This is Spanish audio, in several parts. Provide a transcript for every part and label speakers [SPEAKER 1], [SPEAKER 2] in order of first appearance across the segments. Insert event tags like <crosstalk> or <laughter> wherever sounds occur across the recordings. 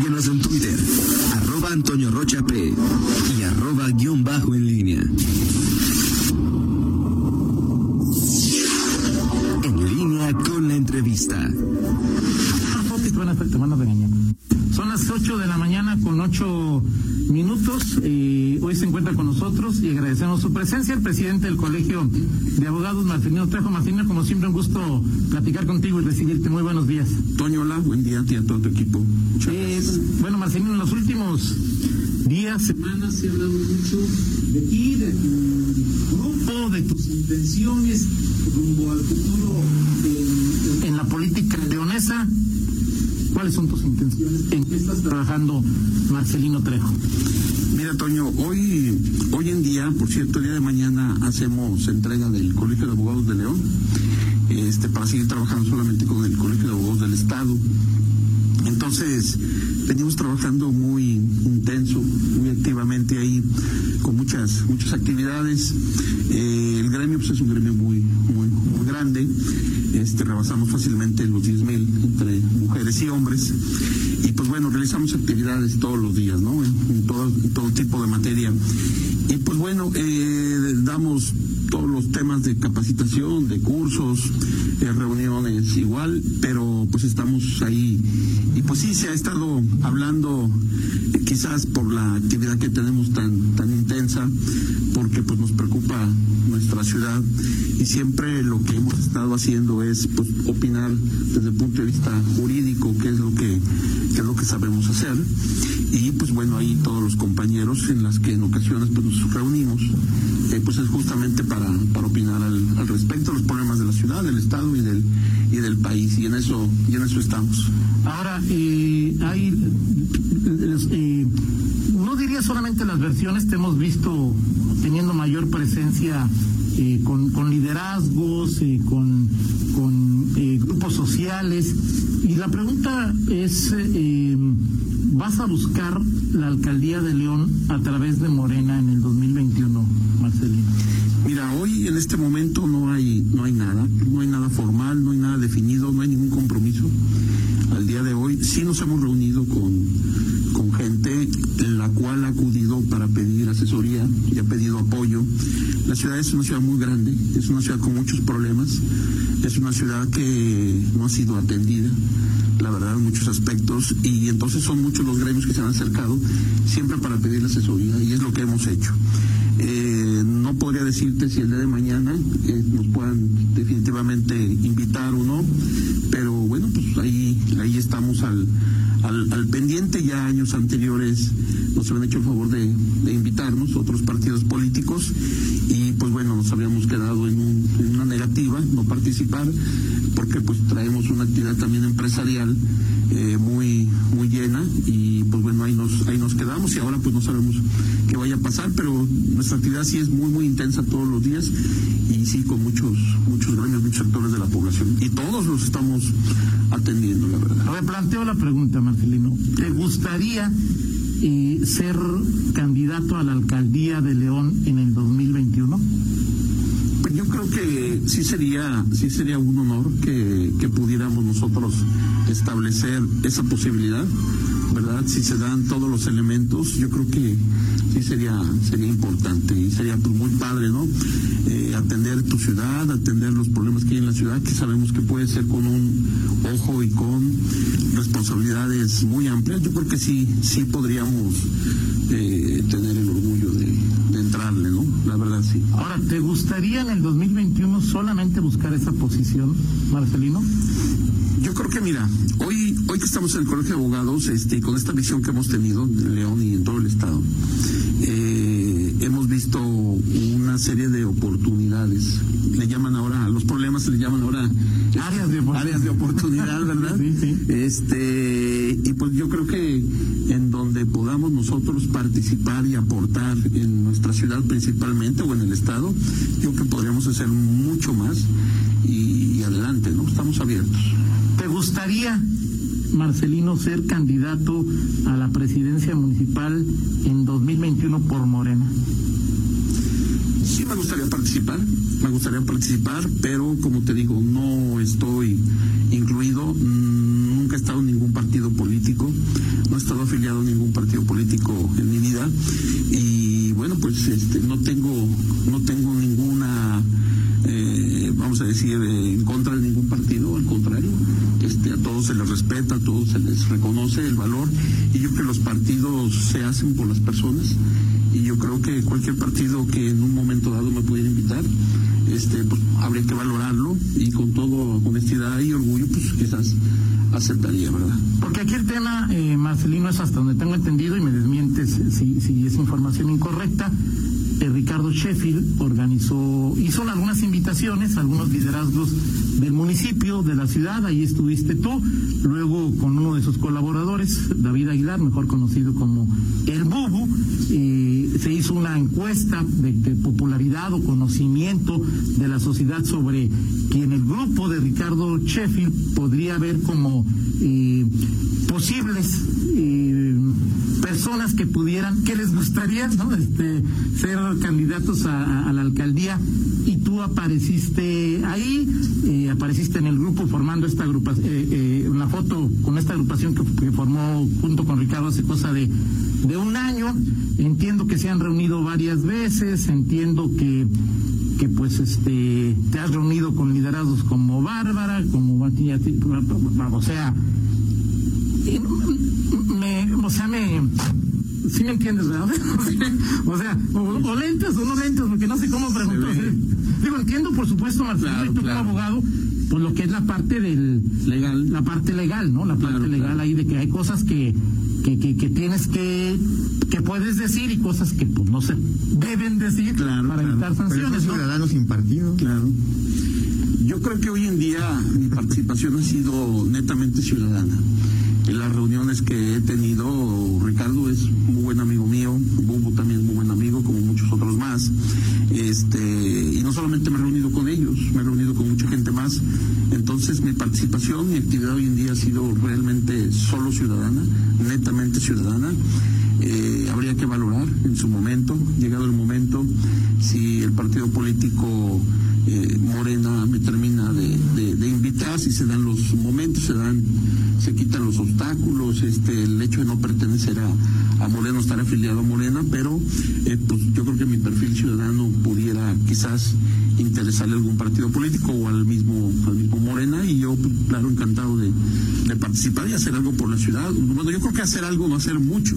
[SPEAKER 1] Síguenos en Twitter, arroba Antonio Rocha P y
[SPEAKER 2] agradecemos su presencia el presidente del Colegio de Abogados, Marcelino Trejo. Marcelino, como siempre, un gusto platicar contigo y recibirte. Muy buenos días.
[SPEAKER 3] Toño, hola, buen día a ti y a todo tu equipo.
[SPEAKER 2] Eh, bueno, Marcelino, en los últimos días, semanas, se ha hablado mucho de ti, de tu grupo, de tus intenciones rumbo al futuro en, en la política leonesa. ¿Cuáles son tus intenciones? ¿En qué estás trabajando, Marcelino Trejo?
[SPEAKER 3] Mira, Toño, hoy, hoy en día, por cierto, el día de mañana hacemos entrega del Colegio de Abogados de León, este, para seguir trabajando solamente con el Colegio de Abogados del Estado. Entonces, venimos trabajando muy intenso, muy activamente ahí, con muchas, muchas actividades. Eh, el gremio pues, es un gremio muy, muy, muy grande. Este, rebasamos fácilmente los 10 mil entre mujeres y hombres. Y pues bueno, realizamos actividades todos los días, ¿no? En, en todo, en todo tipo de materia. Y pues bueno, eh, damos todos los temas de capacitación, de cursos, de reuniones igual, pero pues estamos ahí. Y pues sí, se ha estado hablando eh, quizás por la actividad que tenemos tan, tan intensa, porque pues nos preocupa nuestra ciudad y siempre lo que hemos estado haciendo es pues opinar desde el punto de vista jurídico qué es lo que, qué es lo que sabemos hacer y pues bueno ahí todos los compañeros en las que en ocasiones pues nos reunimos eh, pues es justamente para, para opinar al, respecto de los problemas de la ciudad, del estado y del y del país y en eso y en eso estamos.
[SPEAKER 2] Ahora eh, hay eh, no diría solamente las versiones, te hemos visto teniendo mayor presencia eh, con, liderazgos, eh, con, eh, grupos sociales. Y la pregunta es, ¿vas a buscar la alcaldía de León a través de Morena en el 2021, Marcelino?
[SPEAKER 3] Mira, hoy en este momento no hay, no hay nada, no hay nada formal, no hay nada definido, no hay ningún compromiso. Al día de hoy sí nos hemos reunido con, con gente la cual ha acudido para pedir asesoría y ha pedido apoyo. La ciudad es una ciudad muy grande, es una ciudad con muchos problemas, es una ciudad que no ha sido atendida, la verdad, en muchos aspectos, y entonces son muchos los gremios que se han acercado siempre para pedir asesoría, y es lo que hemos hecho. Eh, no podría decirte si el día de mañana eh, nos puedan definitivamente invitar o no, pero bueno, pues ahí, ahí estamos al, al, pendiente. Ya años anteriores nos habían hecho el favor de, de, invitarnos otros partidos políticos y pues bueno, nos habíamos quedado en, un, en, una negativa, no participar, porque pues traemos una actividad también empresarial eh, muy, muy llena y pues bueno, ahí nos, ahí nos quedamos y ahora pues no sabemos qué vaya a pasar, pero nuestra actividad sí es muy, muy intensa todos los días y sí con muchos, muchos gremios, muchos sectores de la población y todos los estamos atendiendo, la verdad.
[SPEAKER 2] A ver, planteo la pregunta, Marcelino. ¿Te gustaría eh, ser candidato a la alcaldía de León en el 2021?
[SPEAKER 3] Pues yo creo que sí sería, sí sería un honor que, que pudiéramos nosotros establecer esa posibilidad, ¿verdad? Si se dan todos los elementos, yo creo que sí sería, sería importante y sería pues, muy padre, ¿no? Eh, atender tu ciudad, atender los problemas que hay en la ciudad, que sabemos que puede ser con un ojo y con responsabilidades muy amplias. Yo creo que sí, sí podríamos eh, tener el orgullo de, de entrarle, ¿no? La verdad sí.
[SPEAKER 2] Ahora, ¿te gustaría en el 2021 solamente buscar esa posición, Marcelino?
[SPEAKER 3] Yo creo que mira, hoy hoy que estamos en el Colegio de Abogados, este, con esta visión que hemos tenido en León y en todo el estado, eh, hemos visto una serie de oportunidades. Le llaman ahora, los problemas se le llaman ahora
[SPEAKER 2] áreas de,
[SPEAKER 3] áreas de oportunidad, <laughs> ¿verdad?
[SPEAKER 2] sí, sí.
[SPEAKER 3] Este, y pues yo creo que en donde podamos nosotros participar y aportar en nuestra ciudad principalmente o en el estado, yo creo que podríamos hacer mucho más y, y adelante, ¿no? Estamos abiertos.
[SPEAKER 2] ¿Te gustaría, Marcelino, ser candidato a la presidencia municipal en 2021 por Morena?
[SPEAKER 3] Sí me gustaría participar, me gustaría participar, pero como te digo, no estoy incluido, nunca he estado en ningún partido político, no he estado afiliado a ningún partido político en mi vida y bueno, pues este, no tengo, no tengo ninguna, eh, vamos a decir, eh, en contra de ningún partido, al contrario, este, a todos se les respeta, a todos se les reconoce el valor y yo creo que los partidos se hacen por las personas y yo creo que cualquier partido que en un momento dado me pudiera invitar, este, pues, habría que valorarlo y con todo honestidad y orgullo, pues quizás aceptaría, ¿verdad?
[SPEAKER 2] Porque aquí el tema, eh, Marcelino, es hasta donde tengo entendido y me desmientes si, si es información incorrecta. Eh, Ricardo Sheffield organizó, hizo algunas invitaciones algunos liderazgos del municipio, de la ciudad, ahí estuviste tú, luego con uno de sus colaboradores, David Aguilar, mejor conocido como El Bubu, eh, se hizo una encuesta de, popularidad o conocimiento de la sociedad sobre quien el grupo de Ricardo Sheffield podría ver como eh, posibles eh, personas que pudieran, que les gustaría ¿no? este, ser candidatos a, la alcaldía y tú apareciste ahí, eh, apareciste en el grupo formando esta agrupación, eh, eh, una foto con esta agrupación que, que, formó junto con Ricardo hace cosa de, de un año. Entiendo que se han reunido varias veces, entiendo que que pues este te has reunido con liderazgos como Bárbara, como o sea, me, o sea, me, sí me entiendes, ¿verdad? <laughs> o sea, o, o lentes o no lentes, porque no sé cómo preguntar. Digo, entiendo, por supuesto, Marcelo, claro, tú claro. como abogado, pues lo que es la parte del
[SPEAKER 3] legal,
[SPEAKER 2] la parte legal, ¿no? La parte claro, legal ahí de que hay cosas que, que, que, que, tienes que que puedes decir y cosas que pues no se deben decir para evitar sanciones.
[SPEAKER 4] Pero ¿no? sin partido.
[SPEAKER 3] Claro. Yo creo que hoy en día mi participación ha sido netamente ciudadana. En las reuniones que he tenido, Ricardo es muy buen amigo mío, Bumbo también es muy buen amigo, como muchos otros más. Este, y no solamente me he reunido con ellos, me he reunido con mucha gente más. Entonces mi participación, mi actividad hoy en día ha sido realmente solo ciudadana, netamente ciudadana. Eh, habría que valorar en su momento, llegado el momento, si el partido político eh, Morena me termina de, de, de, invitar, si se dan los momentos, se dan, se quitan los obstáculos, este, el hecho de no pertenecer a, a Morena, estar afiliado a Morena, pero eh, pues yo creo que mi perfil ciudadano pudiera quizás interesarle a algún partido político o al mismo, al mismo Morena y yo, pues, claro, encantado de, de, participar y hacer algo por la ciudad. Bueno, yo creo que hacer algo no hacer mucho,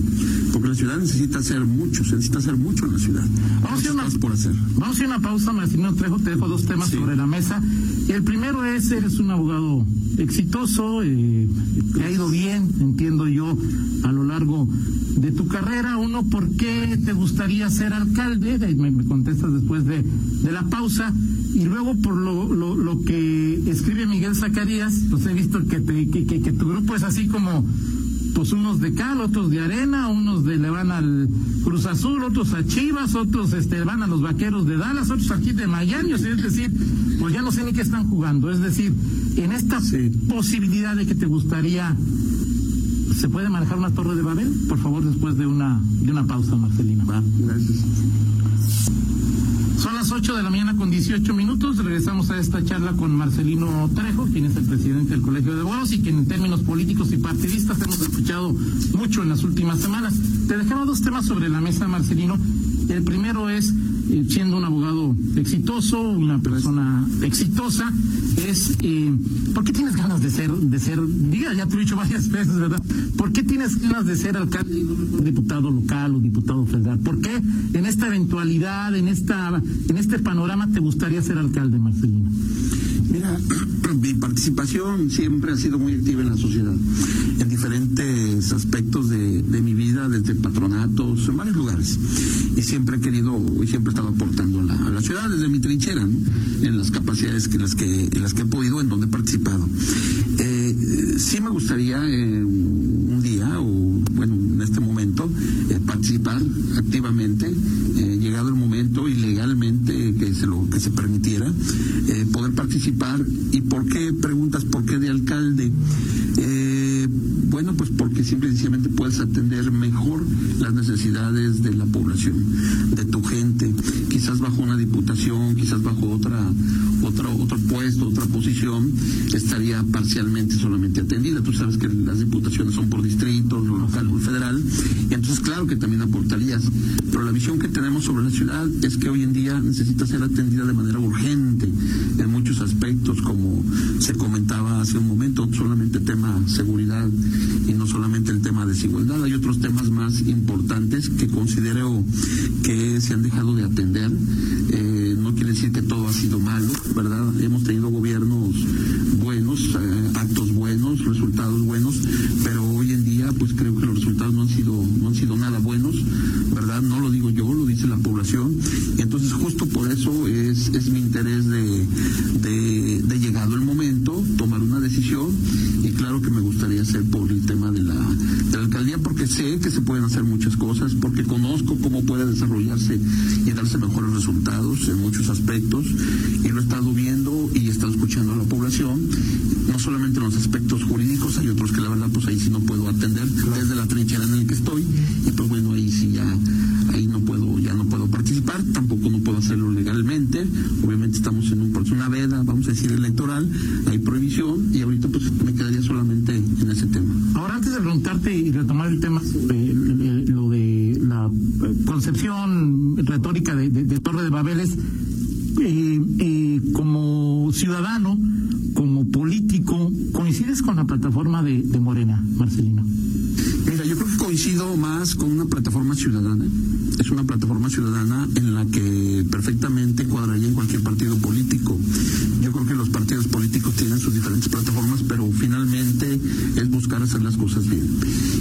[SPEAKER 3] porque la ciudad necesita hacer mucho, se necesita hacer mucho en la ciudad.
[SPEAKER 2] Vamos, a una, por hacer. vamos a una pausa, Marcelino Trejo, te dejo dos temas sí. sobre la mesa. El primero es, eres un abogado exitoso, eh, te ha ido bien, entiendo yo, a lo largo de tu carrera. Uno, ¿por qué te gustaría ser alcalde? Me, me contestas después de, de, la pausa. Y luego, por lo, lo, lo, que escribe Miguel Zacarías, pues he visto que, te, que, que, que tu grupo es así como pues unos de cal, otros de arena, unos de le van al Cruz Azul, otros a Chivas, otros este van a los Vaqueros de Dallas, otros aquí de Miami, o sea, es decir, pues ya no sé ni qué están jugando, es decir, en esta sí. posibilidad de que te gustaría ¿Se puede manejar una torre de Babel? Por favor, después de una, de una pausa, Marcelina.
[SPEAKER 3] Va, gracias.
[SPEAKER 2] Son las 8 de la mañana con 18 minutos. Regresamos a esta charla con Marcelino Trejo, quien es el presidente del Colegio de Abogados y quien en términos políticos y partidistas hemos escuchado mucho en las últimas semanas. Te dejaba dos temas sobre la mesa, Marcelino. El primero es, siendo un abogado exitoso, una persona exitosa, es, eh, ¿por qué tienes ganas de ser, de ser, diga, ya te lo he dicho varias veces, ¿verdad? ¿Por qué tienes ganas de ser alcalde, diputado local o diputado federal? ¿Por qué en esta eventualidad, en esta, en este panorama te gustaría ser alcalde, Marcelino?
[SPEAKER 3] Mira, <clears throat> mi participación siempre ha sido muy activa en la sociedad, en diferentes aspectos de, de mi vida, desde patronatos, en varios lugares. Y siempre he querido, y siempre he estado aportando a la, ciudad desde mi trinchera, ¿no? en las capacidades que, las que, en las que he podido, en donde he participado. Eh, sí me gustaría eh, un día, o bueno, en este momento, eh, participar activamente, eh, llegado el momento y legalmente que se, lo, que se permitiera, eh, poder participar. ¿Y por qué preguntas por qué de alcalde? bueno, pues porque que simple y sencillamente puedes atender mejor las necesidades de la población, de tu gente, quizás bajo una diputación, quizás bajo otra, otra otro puesto, otra posición, estaría parcialmente solamente atendida. Tú sabes que las diputaciones son por distrito, local o federal, y entonces claro que también aportarías. Pero la visión que tenemos sobre la ciudad es que hoy en día necesita ser atendida de manera urgente en muchos aspectos, como se comentaba hace un momento, solamente tema seguridad y no solamente el tema desigualdad, hay otros temas más importantes que considero que se han dejado de atender. Eh, no quiere decir que todo ha sido malo, ¿verdad? Hemos tenido gobiernos buenos, eh, actos ¿verdad? No lo digo yo, lo dice la población. Y entonces justo por eso es, es mi interés de, de, de llegado el momento, tomar una decisión y claro que me gustaría hacer por el tema de la, de la alcaldía porque sé que se pueden hacer muchas cosas, porque conozco cómo puede desarrollarse y darse mejores resultados en muchos aspectos y lo he estado viendo y he estado escuchando a la población, no solamente en los aspectos jurídicos, hay otros que la verdad pues ahí sí no puedo atender desde la trinchera en el que estoy y pues ahí no puedo ya no puedo participar tampoco no puedo hacerlo legalmente obviamente estamos en un una veda vamos a decir electoral hay prohibición y ahorita pues me quedaría solamente en ese tema
[SPEAKER 2] Ahora, antes de preguntarte y retomar el tema el- el- lo de la eh, concepción retórica de, Torre de Babel, es, eh, eh, como ciudadano, como político, ¿coincides con la plataforma de, de Morena, Marcelino?
[SPEAKER 3] Mira, yo creo que coincido más con una plataforma ciudadana. Es una plataforma ciudadana en la que perfectamente cuadraría en cualquier partido político. Yo creo que los partidos políticos tienen sus diferentes plataformas, pero finalmente es buscar hacer las cosas bien.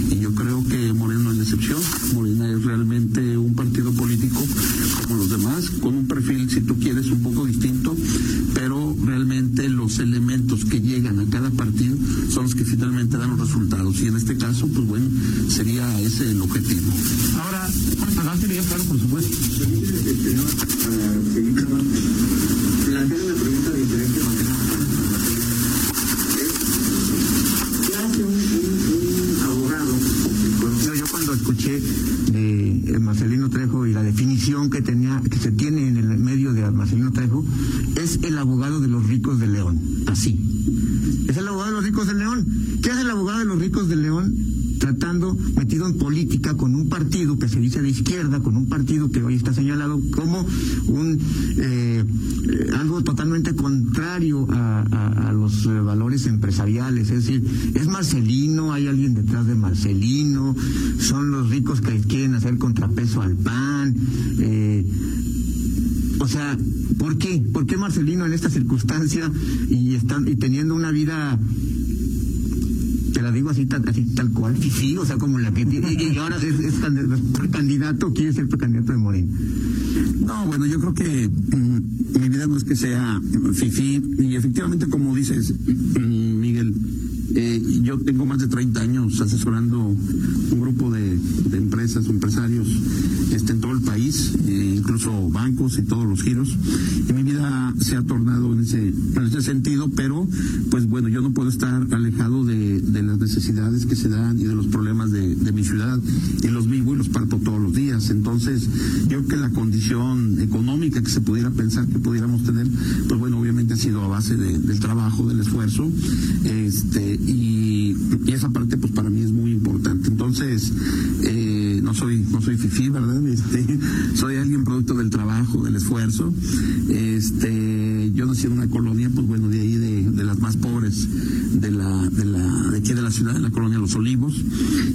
[SPEAKER 3] Y yo creo que Morena no es la excepción. Morena es realmente el objetivo. Este, en todo el país, eh, incluso bancos y todos los giros. Y mi vida se ha tornado en ese, en ese sentido, pero pues bueno, yo no puedo estar alejado de, de las necesidades que se dan y de los problemas de, de mi ciudad y los vivo y los parto todos los días. Entonces, yo creo que la condición económica que se pudiera pensar que pudiéramos tener, pues bueno, obviamente ha sido a base de- del trabajo, del esfuerzo, este, y, y esa parte pues para mí es muy importante. Entonces, eh, soy, no soy fifí, ¿verdad? <laughs> Este, soy alguien producto del trabajo, del esfuerzo. Este, yo nací en una colonia, pues bueno, de ahí de, de las más pobres de la, de la, de aquí de la ciudad, en la colonia Los Olivos,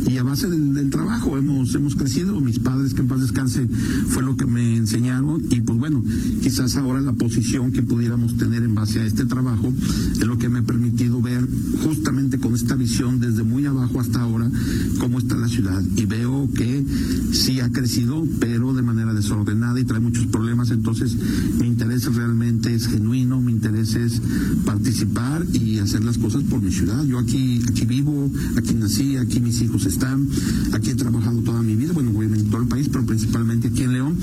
[SPEAKER 3] y a base del, trabajo hemos, hemos crecido. Mis padres, que en paz descanse, fue lo que me enseñaron, y pues bueno, quizás ahora la posición que pudiéramos tener en base a este trabajo es lo que me ha permitido ver justamente con esta visión desde muy abajo hasta ahora cómo está la ciudad. Y veo que sí ha crecido, pero de manera desordenada y trae muchos problemas. Entonces, mi interés realmente es genuino, mi interés es participar y hacer las cosas por mi ciudad. Yo aquí, aquí vivo, aquí nací, aquí mis hijos están, aquí he trabajado toda mi vida, bueno, obviamente en todo el país, pero principalmente aquí en León.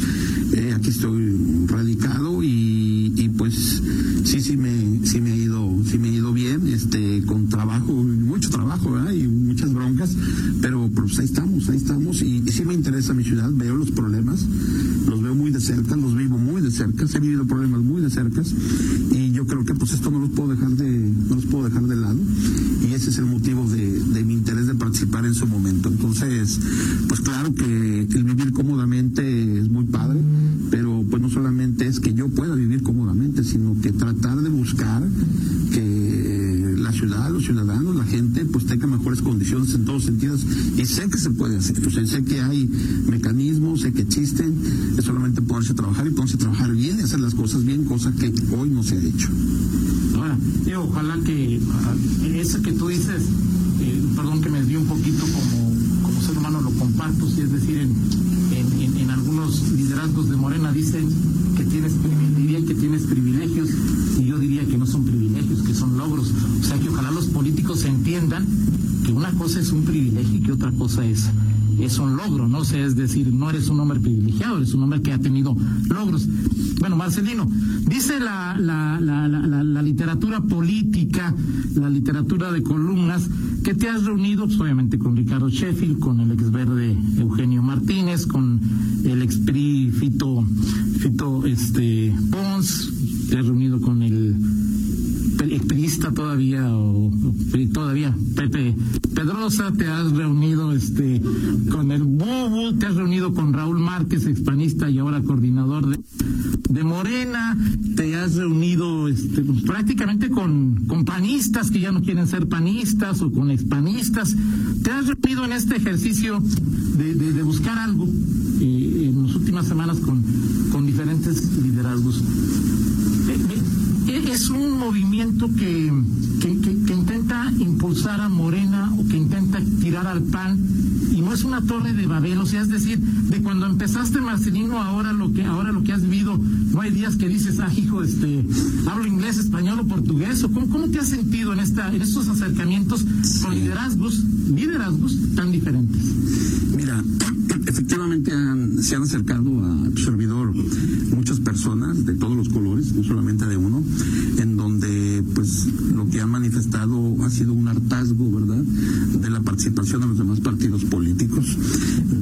[SPEAKER 3] Eh, aquí estoy radicado y, pues sí, sí me, sí este, con trabajo, mucho trabajo. Y muchas broncas, pues ahí estamos, ahí estamos. Y, y, sí me interesa mi ciudad, veo los problemas, los veo muy de cerca, los vivo muy de cerca, he vivido problemas muy de cerca. Y yo creo que pues esto no los puedo dejar de, no los puedo dejar de lado. Y ese es el motivo de, de mi interés de participar en su momento. Entonces, pues claro que el vivir cómodamente es muy padre, pero pues no solamente es que yo pueda vivir cómodamente, sino que tratar de buscar que ciudad, los ciudadanos, la gente, pues tenga mejores condiciones en todos sentidos. Y sé que se puede hacer, o sé que hay mecanismos, sé que existen, es solamente ponerse a trabajar y ponerse a trabajar bien y hacer las cosas bien, cosa que hoy no se ha hecho.
[SPEAKER 2] Ahora, yo ojalá que uh, eso que tú dices, eh, perdón que me desvío un poquito como, como ser humano, lo comparto, si es decir, en algunos liderazgos de Morena dicen que tienes dirían que tienes privilegios y yo diría que no son privilegios, que son logros. O sea que ojalá los políticos entiendan que una cosa es un privilegio y que otra cosa es es un logro, ¿no? O sea, es decir, no eres un hombre privilegiado, eres un hombre que ha tenido logros. Bueno, Marcelino, dice la, la, la, la, literatura política, la literatura de columnas, que te has reunido, pues, obviamente, con Ricardo Sheffield, con el ex verde Eugenio Martínez, con el ex PRI Fito, Fito este, Pons, te has reunido con el exprista todavía o, todavía Pepe. Pedrosa, te has reunido este con el Bubu, te has reunido con Raúl Márquez, expanista y ahora coordinador de, de Morena, te has reunido este, prácticamente con, con panistas que ya no quieren ser panistas o con expanistas, te has reunido en este ejercicio de, de, buscar algo eh, en las últimas semanas con, con diferentes liderazgos. Eh, es un movimiento que, que, que, que, intenta impulsar a Morena o que intenta tirar al PAN y no es una torre de Babel, o sea, es decir, de cuando empezaste Marcelino ahora lo que ahora lo que has vivido, no hay días que dices, ah, hijo, este, hablo inglés, español o portugués, o cómo, cómo te has sentido en esta en estos acercamientos con liderazgos, liderazgos tan diferentes.
[SPEAKER 3] Mira, <clears throat> efectivamente han, se han acercado a tu servidor muchas personas de todos los colores, no solamente de uno, en donde pues lo que han manifestado ha sido un hartazgo, ¿verdad?, de la participación de los demás partidos políticos,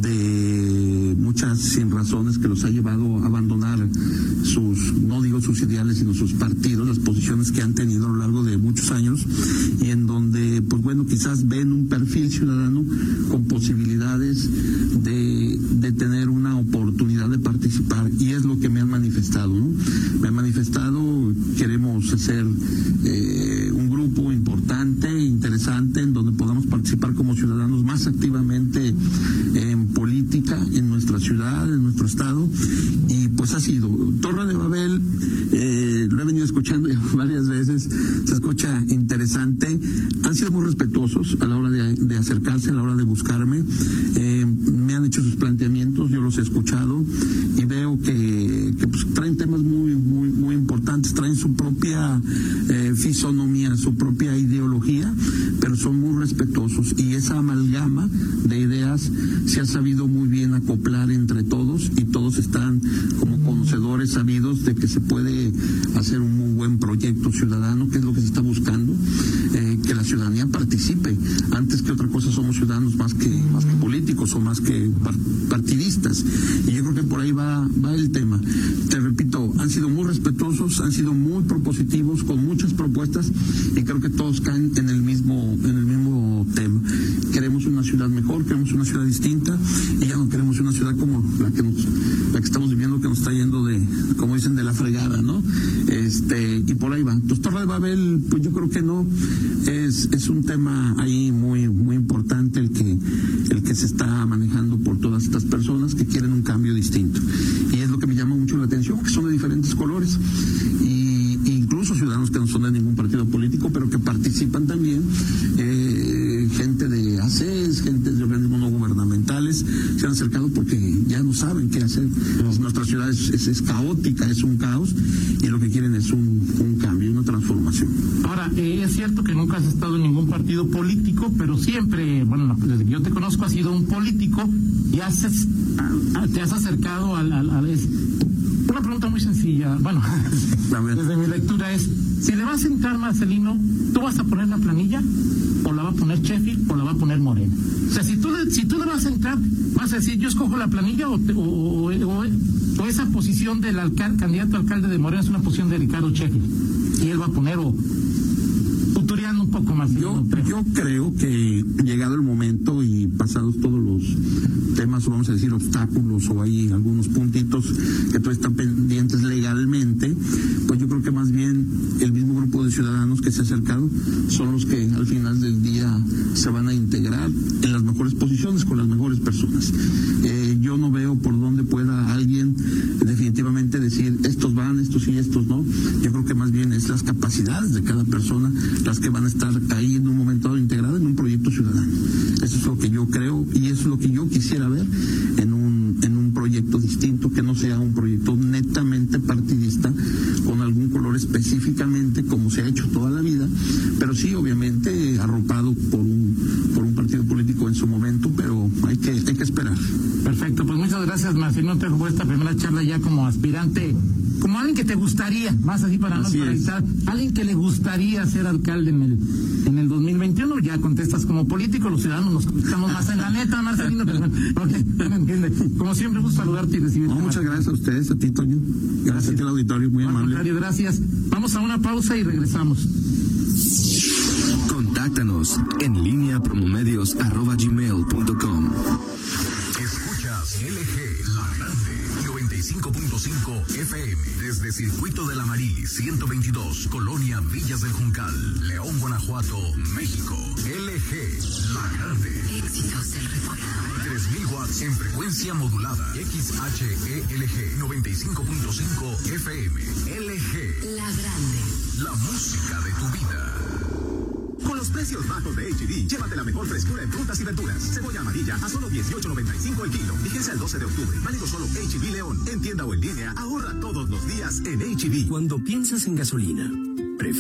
[SPEAKER 3] de muchas sin razones que los ha llevado a abandonar sus, no digo sus ideales, sino sus partidos, las posiciones que han tenido a lo largo de muchos años, y en donde, pues bueno, quizás ven un perfil ciudadano con posibilidades de, de tener Yo, yo creo que llegado el momento y pasados todos los temas, vamos a decir, obstáculos o hay algunos puntitos que todavía están pendientes del
[SPEAKER 5] Juncal, León, Guanajuato, México. LG, la grande. Éxitos del 3000 watts en frecuencia modulada. XHELG 95.5 FM. LG.
[SPEAKER 6] La grande.
[SPEAKER 5] La música de tu vida. Con los precios bajos de HB, llévate la mejor frescura en frutas y verduras. Cebolla amarilla a solo 18.95 el kilo. Fíjense el 12 de octubre. Válido solo HB León. En tienda o en línea, ahorra todos los días en HB.
[SPEAKER 7] Cuando piensas en gasolina,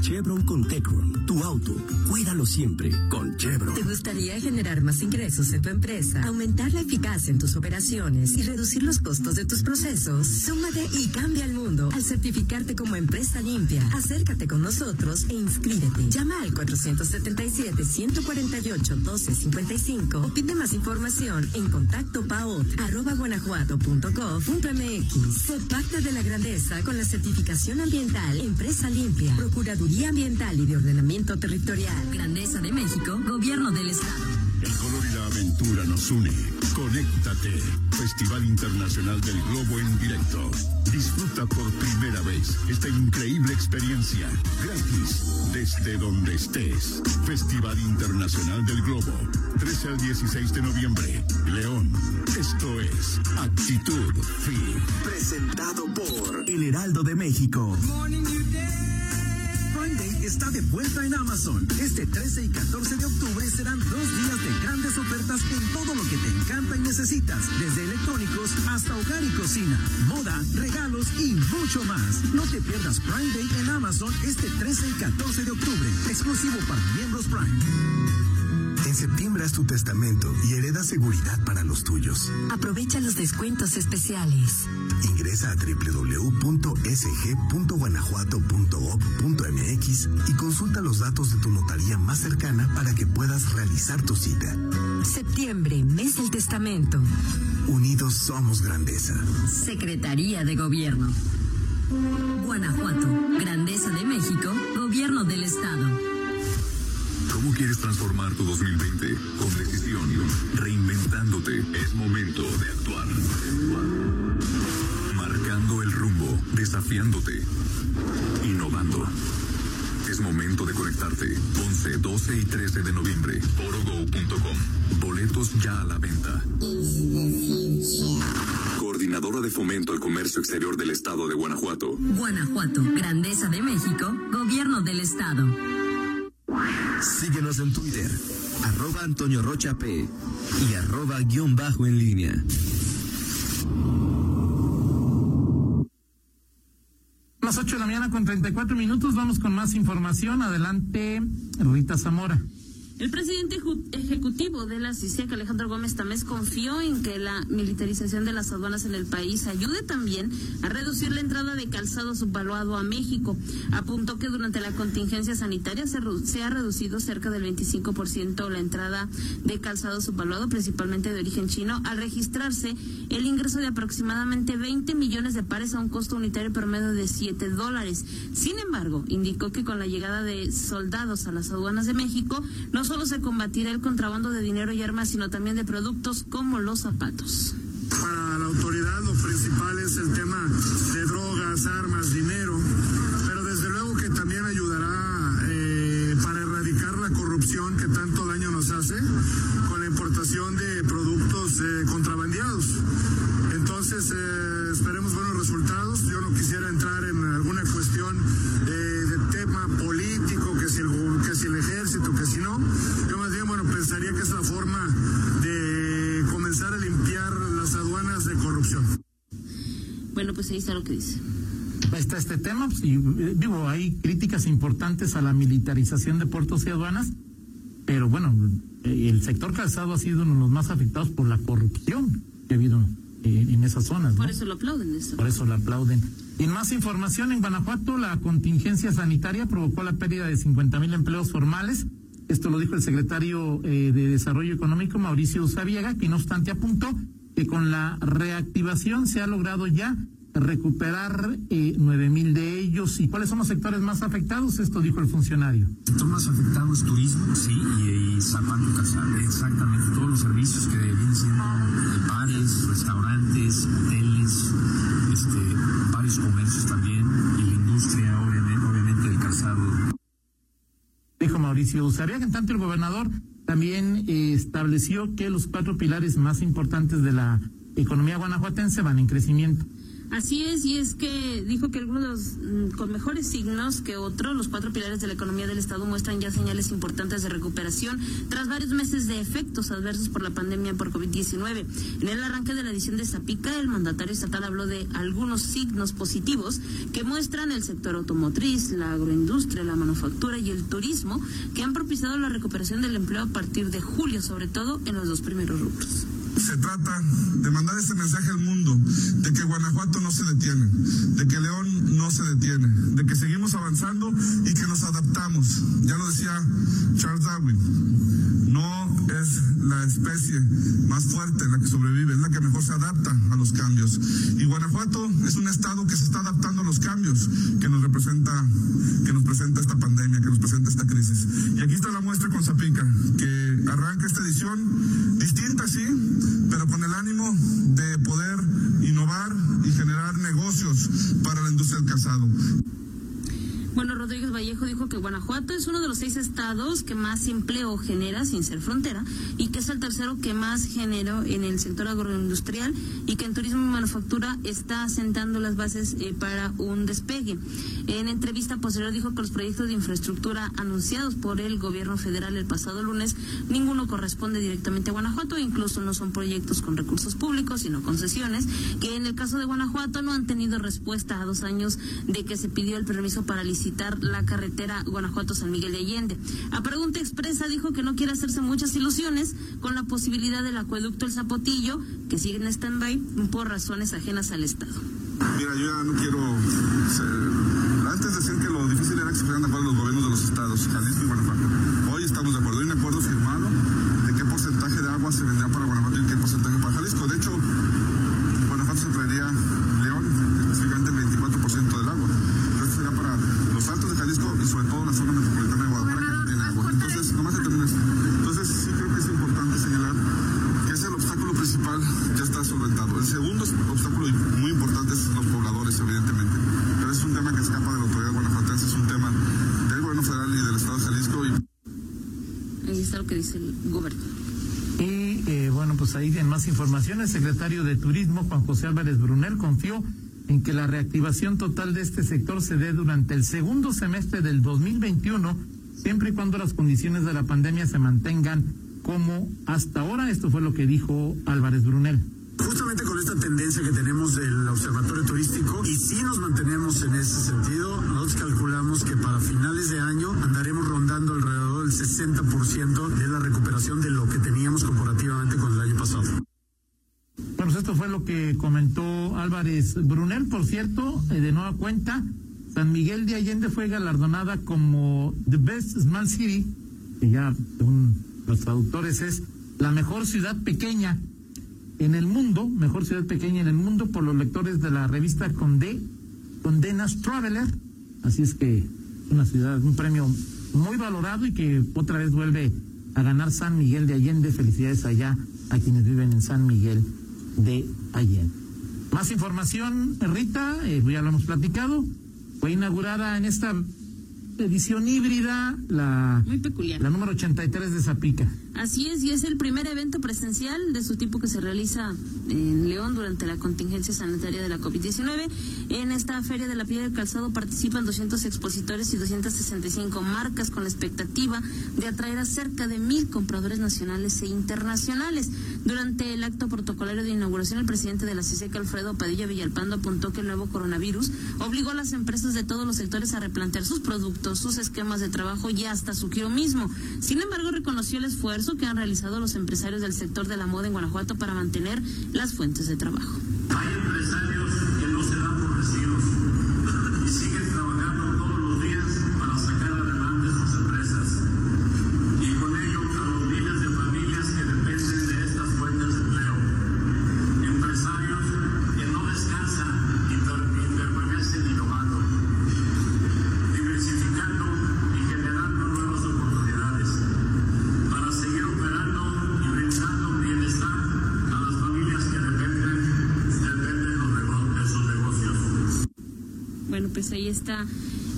[SPEAKER 7] Chevron con Tecron. Tu auto, cuídalo siempre con Chevron.
[SPEAKER 6] ¿Te gustaría generar más ingresos en tu empresa, aumentar la eficacia en tus operaciones y reducir los costos de tus procesos? Súmate y cambia el mundo al certificarte como empresa limpia. Acércate con nosotros e inscríbete. Llama al 477 148 1255 o pide más información en contacto guanajuato.gov.mx. Se parte de la grandeza con la certificación ambiental Empresa Limpia, Procuraduría Ambiental y de Ordenamiento Territorial. Grandeza de México, Gobierno del Estado.
[SPEAKER 5] El color y la aventura nos une. Conéctate. Festival Internacional del Globo en directo. Disfruta por primera vez esta increíble experiencia. Gratis. Desde donde estés. Festival Internacional del Globo. 13 al 16 de noviembre. León. Esto es Actitud Fin.
[SPEAKER 7] Presentado por El Heraldo de México.
[SPEAKER 5] Day está de vuelta en Amazon. Este 13 y 14 de octubre serán dos días de grandes ofertas en todo lo que te encanta y necesitas, desde electrónicos hasta hogar y cocina, moda, regalos y mucho más. No te pierdas Prime Day en Amazon este 13 y 14 de octubre, exclusivo para miembros Prime.
[SPEAKER 7] En septiembre haz tu testamento y hereda seguridad para los tuyos.
[SPEAKER 6] Aprovecha los descuentos especiales.
[SPEAKER 7] Ingresa a www.sg.guanajuato.gov.mx y consulta los datos de tu notaría más cercana para que puedas realizar tu cita.
[SPEAKER 6] Septiembre, mes del testamento.
[SPEAKER 7] Unidos somos grandeza.
[SPEAKER 6] Secretaría de Gobierno. Guanajuato, Grandeza de México, Gobierno del Estado.
[SPEAKER 5] ¿Cómo quieres transformar tu 2020? Con decisión, reinventándote. Es momento de actuar. Marcando el rumbo, desafiándote, innovando. Es momento de conectarte. 11, 12 y 13 de noviembre. Orogo.com. Boletos ya a la venta. Coordinadora de Fomento al Comercio Exterior del Estado de Guanajuato.
[SPEAKER 6] Guanajuato, Grandeza de México, Gobierno del Estado.
[SPEAKER 1] Síguenos en Twitter, arroba Antonio Rocha P y arroba guion bajo en línea.
[SPEAKER 2] Las 8 de la mañana con 34 minutos, vamos con más información. Adelante, Rita Zamora.
[SPEAKER 8] El presidente ejecutivo de la CICIAC, Alejandro Gómez Tamés, confió en que la militarización de las aduanas en el país ayude también a reducir la entrada de calzado subvaluado a México. Apuntó que durante la contingencia sanitaria se, se ha reducido cerca del 25% la entrada de calzado subvaluado, principalmente de origen chino, al registrarse el ingreso de aproximadamente 20 millones de pares a un costo unitario promedio de 7 dólares. Sin embargo, indicó que con la llegada de soldados a las aduanas de México, no solo se combatirá el contrabando de dinero y armas, sino también de productos como los zapatos.
[SPEAKER 9] Para la autoridad lo principal es el tema de drogas, armas, dinero, pero desde luego que también ayudará eh, para erradicar la corrupción que tanto daño nos hace con la importación de productos eh, contrabandeados. Entonces, eh,
[SPEAKER 8] pues ahí está lo que dice.
[SPEAKER 2] Está este tema, pues, y digo, hay críticas importantes a la militarización de puertos y aduanas, pero bueno, el sector calzado ha sido uno de los más afectados por la corrupción que ha habido en esas zonas.
[SPEAKER 8] Por eso lo aplauden. Eso.
[SPEAKER 2] Por eso lo aplauden. Y más información, en Guanajuato la contingencia sanitaria provocó la pérdida de 50 mil empleos formales. Esto lo dijo el secretario eh, de Desarrollo Económico, Mauricio Sabiega, que no obstante apuntó que con la reactivación se ha logrado ya recuperar eh, nueve mil de ellos. ¿Y cuáles son los sectores más afectados? Esto dijo el funcionario.
[SPEAKER 10] El sector más afectado es turismo, sí, y, y zapato calzado. Exactamente, todos los servicios que vienen siendo bares, restaurantes, hoteles, este, varios comercios también, y la industria, obviamente, obviamente el calzado.
[SPEAKER 2] Dijo Mauricio Sarriaga, en tanto el gobernador también eh, estableció que los cuatro pilares más importantes de la economía guanajuatense van en crecimiento.
[SPEAKER 8] Así es, y es que dijo que algunos mm, con mejores signos que otros, los cuatro pilares de la economía del Estado muestran ya señales importantes de recuperación tras varios meses de efectos adversos por la pandemia por COVID-19. En el arranque de la edición de Zapica, el mandatario estatal habló de algunos signos positivos que muestran el sector automotriz, la agroindustria, la manufactura y el turismo, que han propiciado la recuperación del empleo a partir de julio, sobre todo en los dos primeros rubros.
[SPEAKER 11] Se trata de mandar ese mensaje al mundo de que Guanajuato no se detiene, de que León no se detiene, de que seguimos avanzando y que nos adaptamos. Ya lo decía Charles Darwin, no es la especie más fuerte la que sobrevive, es la que mejor se adapta a los cambios. Y Guanajuato es un estado que se está adaptando a los cambios que nos representa, que nos presenta esta pandemia, que nos presenta esta crisis. Y aquí está la muestra con Zapica, arranca esta edición distinta, sí, pero con el ánimo de poder innovar y generar negocios para la industria del calzado.
[SPEAKER 8] Bueno, Rodríguez Vallejo dijo que Guanajuato es uno de los seis estados que más empleo genera sin ser frontera y que es el tercero que más genera en el sector agroindustrial y que en turismo y manufactura está asentando las bases eh, para un despegue. En entrevista posterior dijo que los proyectos de infraestructura anunciados por el gobierno federal el pasado lunes, ninguno corresponde directamente a Guanajuato, incluso no son proyectos con recursos públicos, sino concesiones, que en el caso de Guanajuato no han tenido respuesta a dos años de que se pidió el permiso para licitar la carretera Guanajuato-San Miguel de Allende. A pregunta expresa dijo que no quiere hacerse muchas ilusiones con la posibilidad del acueducto El Zapotillo, que sigue en stand-by por razones ajenas al Estado.
[SPEAKER 11] Mira, yo ya no quiero. Ser... Antes decían que lo difícil era que se fueran de acuerdo los gobiernos de los estados, Jalisco y Guanajuato. Hoy estamos de acuerdo. Hay un acuerdo firmado de qué porcentaje de agua se vendrá para Guanajuato y qué porcentaje para Jalisco. De hecho, Guanajuato se traería León, específicamente el 24% del agua. Entonces será para los altos de Jalisco y sobre todo la zona metropolitana de Guadalajara que no tiene agua. Entonces, nomás se termina esto. Entonces, sí creo que es importante señalar que ese el obstáculo principal ya está solventado. El segundo obstáculo muy importante es los pobladores, evidentemente. Pero es un tema que escapa de la autoridad guanajuatense, es un tema del gobierno federal y del estado de Jalisco. Y...
[SPEAKER 8] Ahí está lo que dice el gobierno.
[SPEAKER 2] Y eh, bueno, pues ahí en más información, el secretario de Turismo, Juan José Álvarez Brunel, confió en que la reactivación total de este sector se dé durante el segundo semestre del 2021, siempre y cuando las condiciones de la pandemia se mantengan como hasta ahora. Esto fue lo que dijo Álvarez Brunel
[SPEAKER 12] justamente con esta tendencia que tenemos del observatorio turístico y si nos mantenemos en ese sentido, nosotros calculamos que para finales de año andaremos rondando alrededor del el 60% de la recuperación de lo que teníamos corporativamente con el año pasado.
[SPEAKER 2] Bueno, pues esto fue lo que comentó Álvarez Brunel. Por cierto, eh, de nueva cuenta, San Miguel de Allende fue galardonada como The Best Small City, que ya según los traductores es la mejor ciudad pequeña en el mundo, mejor ciudad pequeña en el mundo por los lectores de la revista Condé, Condenas Traveler. Así es que una ciudad, un premio muy valorado y que otra vez vuelve a ganar San Miguel de Allende. Felicidades allá a quienes viven en San Miguel de Allende. Más información, Rita, eh, ya lo hemos platicado. Fue inaugurada en esta edición híbrida, la,
[SPEAKER 8] Muy peculiar.
[SPEAKER 2] la número 83 de Zapica.
[SPEAKER 8] Así es, y es el primer evento presencial de su tipo que se realiza en León durante la contingencia sanitaria de la COVID-19. En esta Feria de la Piedra del Calzado participan 200 expositores y 265 marcas con la expectativa de atraer a cerca de mil compradores nacionales e internacionales. Durante el acto protocolario de inauguración, el presidente de la CISEC, Alfredo Padilla Villalpando, apuntó que el nuevo coronavirus obligó a las empresas de todos los sectores a replantear sus productos, sus esquemas de trabajo y hasta su giro mismo. Sin embargo, reconoció el esfuerzo que han realizado los empresarios del sector de la moda en Guanajuato para mantener las fuentes de trabajo.
[SPEAKER 13] Hay empresarios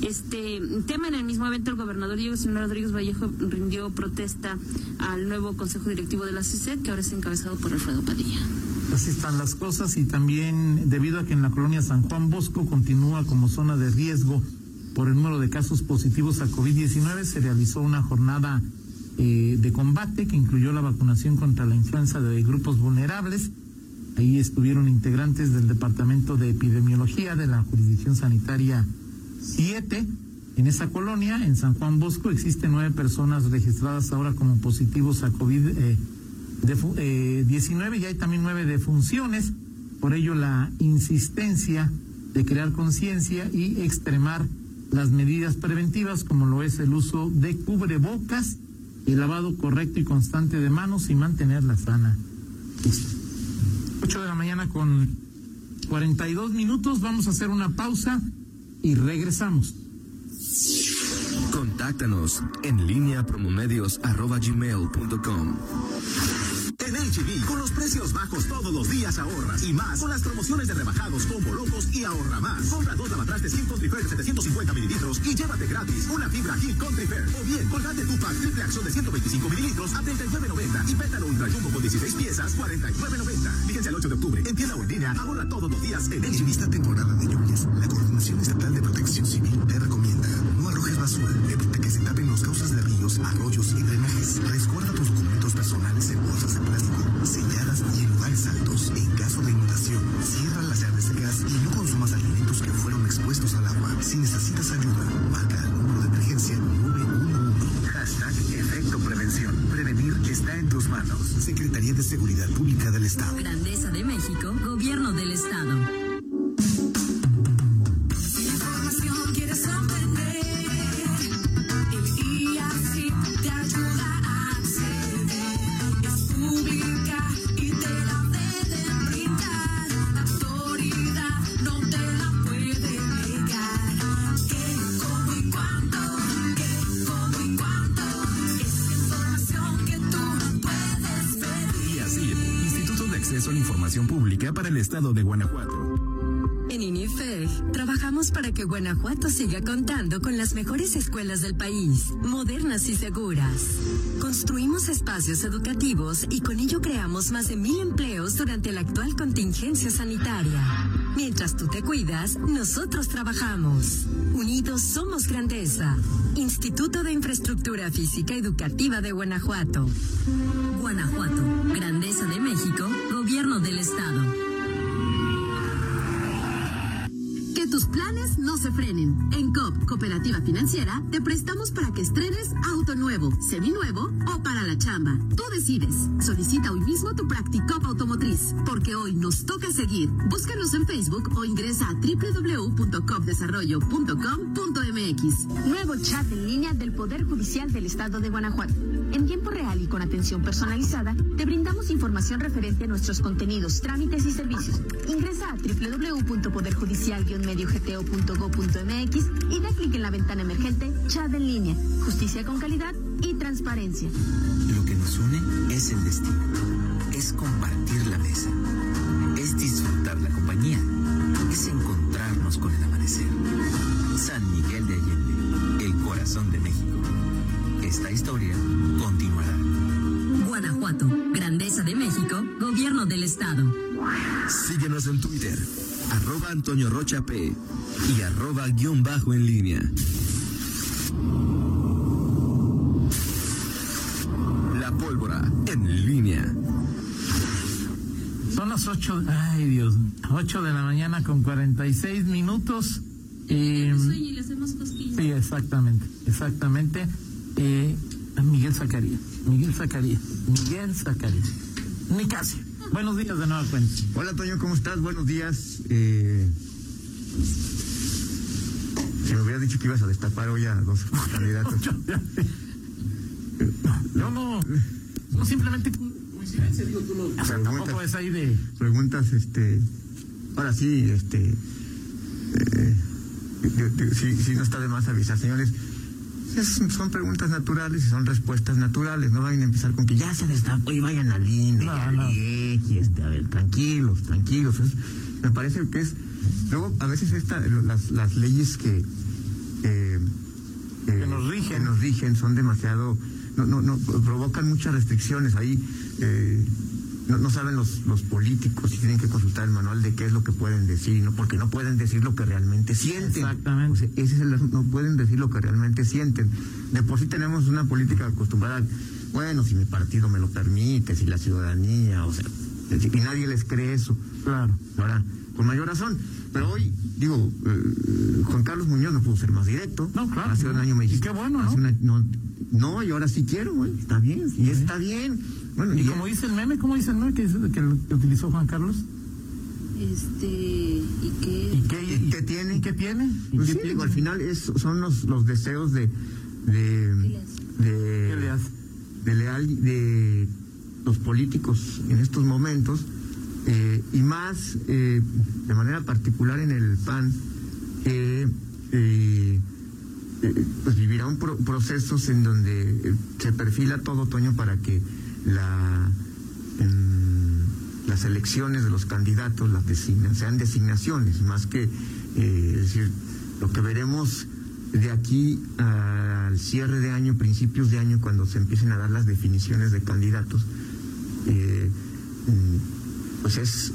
[SPEAKER 8] este tema. En el mismo evento, el gobernador Diego Sinaloa Rodríguez Vallejo rindió protesta al nuevo consejo directivo de la CICET, que ahora es encabezado por Alfredo Padilla.
[SPEAKER 2] Así están las cosas y también debido a que en la colonia San Juan Bosco continúa como zona de riesgo por el número de casos positivos a COVID-19, se realizó una jornada eh, de combate que incluyó la vacunación contra la influenza de grupos vulnerables. Ahí estuvieron integrantes del Departamento de Epidemiología de la Jurisdicción Sanitaria 7. En esa colonia, en San Juan Bosco, existen nueve personas registradas ahora como positivos a COVID. eh, de fu- eh, 19 y hay también nueve defunciones. Por ello, la insistencia de crear conciencia y extremar las medidas preventivas, como lo es el uso de cubrebocas, el lavado correcto y constante de manos y mantener la sana. distancia. 8 de la mañana con 42 minutos. Vamos a hacer una pausa y regresamos.
[SPEAKER 1] Contáctanos en línea promomedios.com.
[SPEAKER 14] En HB, con los precios bajos todos los días ahorras y más con las promociones de rebajados, combo locos y ahorra más. Compra dos lavatrastes Hill Country Fair de 750 mililitros y llévate gratis una fibra Hill Country Fair. O bien, colgate tu pack triple acción de 125 mililitros a 39.90 y pétalo ultra jumbo con 16 piezas 49.90. Fíjense al 8 de octubre. En tienda o en ahorra todos los días en HB.
[SPEAKER 15] esta temporada de lluvias, la Coordinación Estatal de Protección Civil te recomienda no arrojes basura, evita que se tapen los cauces de ríos, arroyos y drenajes. Resguarda tus personales en bolsas de plástico, Estado
[SPEAKER 6] de
[SPEAKER 7] Guanajuato.
[SPEAKER 6] En INIFEG trabajamos para que Guanajuato siga contando con las mejores escuelas del país, modernas y seguras. Construimos espacios educativos y con ello creamos más de mil empleos durante la actual contingencia sanitaria. Mientras tú te cuidas, nosotros trabajamos. Unidos somos grandeza. Instituto de Infraestructura Física Educativa de Guanajuato. Guanajuato, Grandeza de México, Gobierno del Estado.
[SPEAKER 16] Tus planes no se frenen. En COP, Cooperativa Financiera, te prestamos para que estrenes auto nuevo, seminuevo o para la chamba. Tú decides. Solicita hoy mismo tu Practicop Automotriz, porque hoy nos toca seguir. Búscanos en Facebook o ingresa a www.copdesarrollo.com.mx.
[SPEAKER 17] Nuevo chat en línea del Poder Judicial del Estado de Guanajuato. En tiempo real y con atención personalizada, te brindamos información referente a nuestros contenidos, trámites y servicios. Ingresa a www.poderjudicial-mediogto.go.mx y da clic en la ventana emergente Chat en línea, justicia con calidad y transparencia.
[SPEAKER 18] Lo que nos une es el destino. Es compartir la mesa. Es disfrutar la compañía. Es encontrarnos con el amanecer. San Miguel de Allende, el corazón de México. Esta historia continuará.
[SPEAKER 6] Guanajuato, Grandeza de México, Gobierno del Estado.
[SPEAKER 1] Síguenos en Twitter, arroba Antonio Rocha P y arroba guion bajo en línea. La pólvora en línea.
[SPEAKER 2] Son las 8, ay Dios, 8 de la mañana con 46 minutos. Eh,
[SPEAKER 8] y le hacemos cosquillas.
[SPEAKER 2] sí, exactamente, exactamente. Eh, Miguel Zacarías, Miguel Zacarías, Miguel Zacarías. Nicasio. Buenos días de nueva cuenta.
[SPEAKER 4] Hola Toño, ¿cómo estás? Buenos días. Eh, si me hubieras dicho que ibas a destapar hoy a dos candidatos. <laughs>
[SPEAKER 2] Yo no, no simplemente coincidencia, digo tú lo. O sea, tampoco es ahí de.
[SPEAKER 4] Preguntas, este. Ahora sí, este. eh, sí, sí, no está de más avisar, señores. Son preguntas naturales y son respuestas naturales. No vayan a empezar con que ya se destapó y vayan al INE, ya le- y este, a ver, tranquilos, tranquilos. Es- me parece que es. Luego, a veces esta, las, las leyes que. eh, eh,
[SPEAKER 2] nos rigen.
[SPEAKER 4] que nos rigen son demasiado. No, no, no, provocan muchas restricciones. Ahí. eh, no, no saben los, los políticos y tienen que consultar el manual de qué es lo que pueden decir, ¿no? porque no pueden decir lo que realmente sienten.
[SPEAKER 2] Exactamente.
[SPEAKER 4] O sea, ese es el no pueden decir lo que realmente sienten. De por sí tenemos una política acostumbrada, bueno, si mi partido me lo permite, si la ciudadanía, o sea, y nadie les cree eso.
[SPEAKER 2] Claro.
[SPEAKER 4] Ahora, con mayor razón. Pero hoy, digo, eh, Juan Carlos Muñoz no pudo ser más directo.
[SPEAKER 2] No, claro.
[SPEAKER 4] Hace un año me dijiste.
[SPEAKER 2] qué bueno, ¿no?
[SPEAKER 4] una- no, no, y ahora sí quiero, güey. Está bien, y está bien. Bueno,
[SPEAKER 2] Y como dice el meme, ¿cómo dice el meme que, dice que, que utilizó Juan Carlos?
[SPEAKER 8] Este, ¿y qué?
[SPEAKER 2] ¿Y qué,
[SPEAKER 4] ¿Y qué tiene?
[SPEAKER 2] ¿Y qué tiene? ¿Y
[SPEAKER 4] Pues
[SPEAKER 2] qué
[SPEAKER 4] sí,
[SPEAKER 2] tiene?
[SPEAKER 4] digo, al final es, son los, los deseos de de,
[SPEAKER 2] ¿Qué le hace?
[SPEAKER 4] de leal de los políticos en estos momentos eh, y más eh, de manera particular en el PAN que eh, eh, pues vivirá un pro- procesos en donde eh, se perfila todo otoño para que la en las elecciones de los candidatos las designan, sean designaciones más que eh, es decir lo que veremos de aquí al cierre de año, principios de año, cuando se empiecen a dar las definiciones de candidatos, eh, mm, pues es,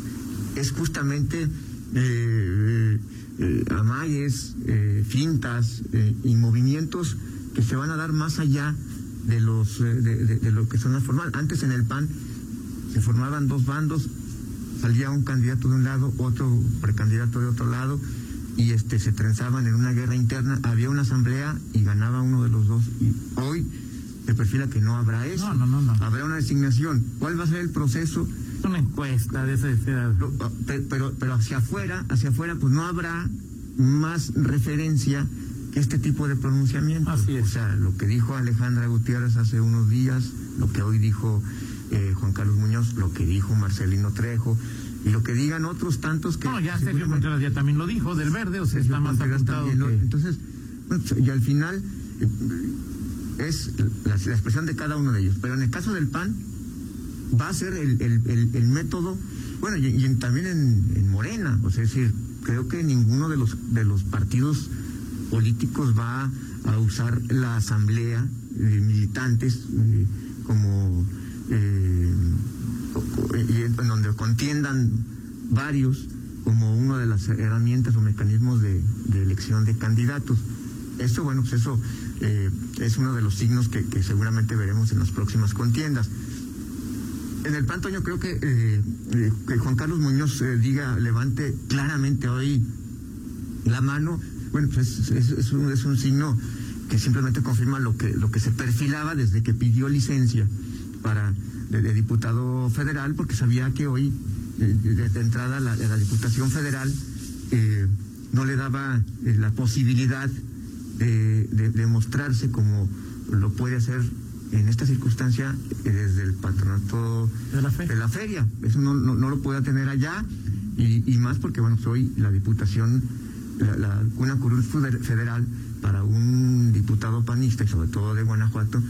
[SPEAKER 4] es justamente eh, eh, eh, amayes, eh, fintas y movimientos que se van a dar más allá de los eh, de, de- de lo que son las formales. Antes en el PAN se formaban dos bandos, salía un candidato de un lado, otro precandidato de otro lado, y este se trenzaban en una guerra interna, había una asamblea y ganaba uno de los dos. Y hoy se perfila que no habrá eso.
[SPEAKER 2] No, no, no, no.
[SPEAKER 4] Habrá una designación. ¿Cuál va a ser el proceso?
[SPEAKER 2] Es una encuesta de ese.
[SPEAKER 4] Lo- pe- pero, pero hacia afuera, hacia afuera, pues no habrá más referencia este tipo de pronunciamiento.
[SPEAKER 2] Así es.
[SPEAKER 4] O sea, lo que dijo Alejandra Gutiérrez hace unos días, lo que hoy dijo eh, Juan Carlos Muñoz, lo que dijo Marcelino Trejo, y lo que digan otros tantos que...
[SPEAKER 2] No, ya Sergio Contreras ya también lo dijo, del verde, o sea,
[SPEAKER 4] Sergio
[SPEAKER 2] está más apuntado
[SPEAKER 4] también lo-
[SPEAKER 2] que...
[SPEAKER 4] Entonces, bueno, pues, y al final eh, es la, la expresión de cada uno de ellos. Pero en el caso del PAN, va a ser el, el- el- el método, bueno, y, y en- también en, en Morena, o sea, es decir, creo que ninguno de los, de los partidos políticos va a usar la asamblea de militantes eh, como eh, y en donde contiendan varios como una de las herramientas o mecanismos de, elección de candidatos. Esto, bueno, pues eso eh, es uno de los signos que, seguramente veremos en las próximas contiendas. En el PAN, Toño, creo que, que Juan Carlos Muñoz diga, levante claramente hoy la mano, bueno, pues es, un, es un signo que simplemente confirma lo que, lo que se perfilaba desde que pidió licencia para de, de diputado federal, porque sabía que hoy, desde entrada, la, la Diputación Federal eh, no le daba eh, la posibilidad de, de- de mostrarse como lo puede hacer en esta circunstancia eh, desde el patronato
[SPEAKER 2] de la,
[SPEAKER 4] feria. Eso no, no, no lo pueda tener allá y, y más porque, bueno, soy la diputación, la, la- una curul feder- federal para un diputado panista y sobre todo de Guanajuato,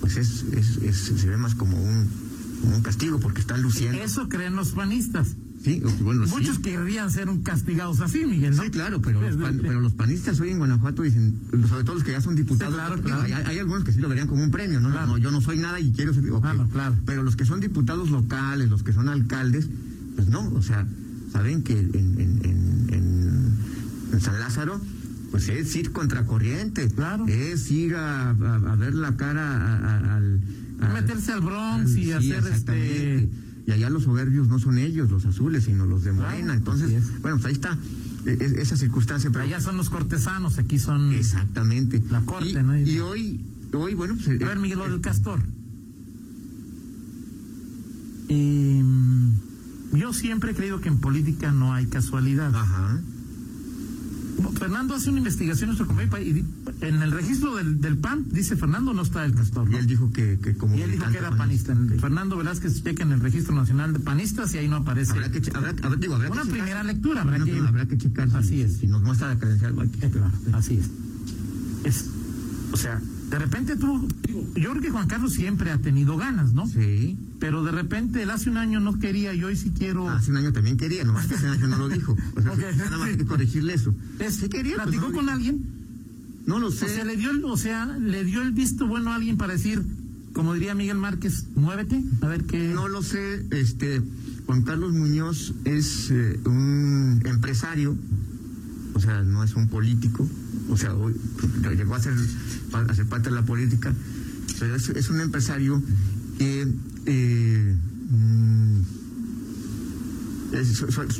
[SPEAKER 4] pues es, es, es- se ve más como un, un castigo porque está luciendo.
[SPEAKER 2] Eso creen los panistas.
[SPEAKER 4] Sí, bueno, sí.
[SPEAKER 2] Muchos querrían ser un castigados así, Miguel. ¿no?
[SPEAKER 4] Sí, claro, pero los, pan- pero los panistas hoy en Guanajuato dicen, sobre todo los que ya son diputados,
[SPEAKER 2] Sí, claro, claro.
[SPEAKER 4] Hay, hay algunos que sí lo verían como un premio, ¿no? No, yo no soy nada y quiero ser. ok. Pero los que son diputados locales, los que son alcaldes, pues no, o sea, saben que en, en, en, en- en San Lázaro, pues es ir contracorriente, claro. es ir a, a- a ver la cara a- al.
[SPEAKER 2] Meterse al Bronx y
[SPEAKER 4] Sí,
[SPEAKER 2] hacer este.
[SPEAKER 4] Y allá los soberbios no son ellos, los azules, sino los de Morena. Entonces, bueno, pues ahí está eh, es- esa circunstancia. Pero
[SPEAKER 2] allá son los cortesanos, aquí son.
[SPEAKER 4] Exactamente.
[SPEAKER 2] La corte,
[SPEAKER 4] y,
[SPEAKER 2] ¿no?
[SPEAKER 4] y hoy, hoy, bueno, pues.
[SPEAKER 2] A ver, Miguel, lo del castor. Eh, yo siempre he creído que en política no hay casualidad.
[SPEAKER 4] Ajá.
[SPEAKER 2] Fernando hace una investigación nuestro compañero y di- en el registro del, del PAN dice Fernando no está el castor.
[SPEAKER 4] Y él dijo que, que como.
[SPEAKER 2] Y él dijo que era panista. Fernando Velázquez checa en el registro nacional de panistas y ahí no aparece.
[SPEAKER 4] Habrá que, che- habrá, habrá- digo, habrá que
[SPEAKER 2] Una
[SPEAKER 4] checar.
[SPEAKER 2] primera lectura, habrá que.
[SPEAKER 4] habrá que checar. si-
[SPEAKER 2] Así es.
[SPEAKER 4] Si nos muestra la credencial, hay que checar.
[SPEAKER 2] Así es. Es, o sea, de repente tú, digo, yo creo que Juan Carlos siempre ha tenido ganas, ¿no?
[SPEAKER 4] Sí.
[SPEAKER 2] Pero de repente él hace un año no quería y hoy sí quiero.
[SPEAKER 4] Hace un año también quería, nomás que hace un año no lo dijo. O sea, nada más hay que corregirle eso.
[SPEAKER 2] Es-
[SPEAKER 4] Sí quería, pues,
[SPEAKER 2] ¿Platicó
[SPEAKER 4] no
[SPEAKER 2] con
[SPEAKER 4] dijo.
[SPEAKER 2] alguien?
[SPEAKER 4] No lo
[SPEAKER 2] O
[SPEAKER 4] sé.
[SPEAKER 2] sea, le dio el, o sea, le dio el visto bueno a alguien para decir, como diría Miguel Márquez, muévete, a ver qué.
[SPEAKER 4] No lo sé, este Juan Carlos Muñoz es eh, un empresario, o sea, no es un político, o sea, hoy llegó a ser, a parte de la política, pero es, un empresario que eh, mm,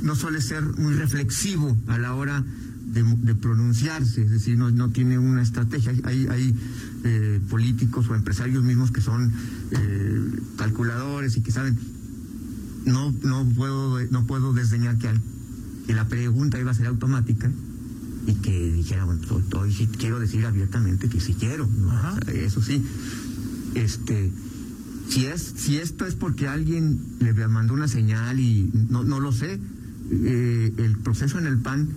[SPEAKER 4] no suele ser muy reflexivo a la hora de, de pronunciarse, es decir, no, no tiene una estrategia. Hay, hay eh, políticos o empresarios mismos que son eh, calculadores y que saben. No, no puedo, no puedo desdeñar que, al- que la pregunta iba a ser automática y que dijera, bueno, hoy, hoy sí quiero decir abiertamente que sí quiero, ¿no? O sea, eso sí. Este, si es, si esto es porque alguien le mandó una señal y no, no lo sé, eh, el proceso en el PAN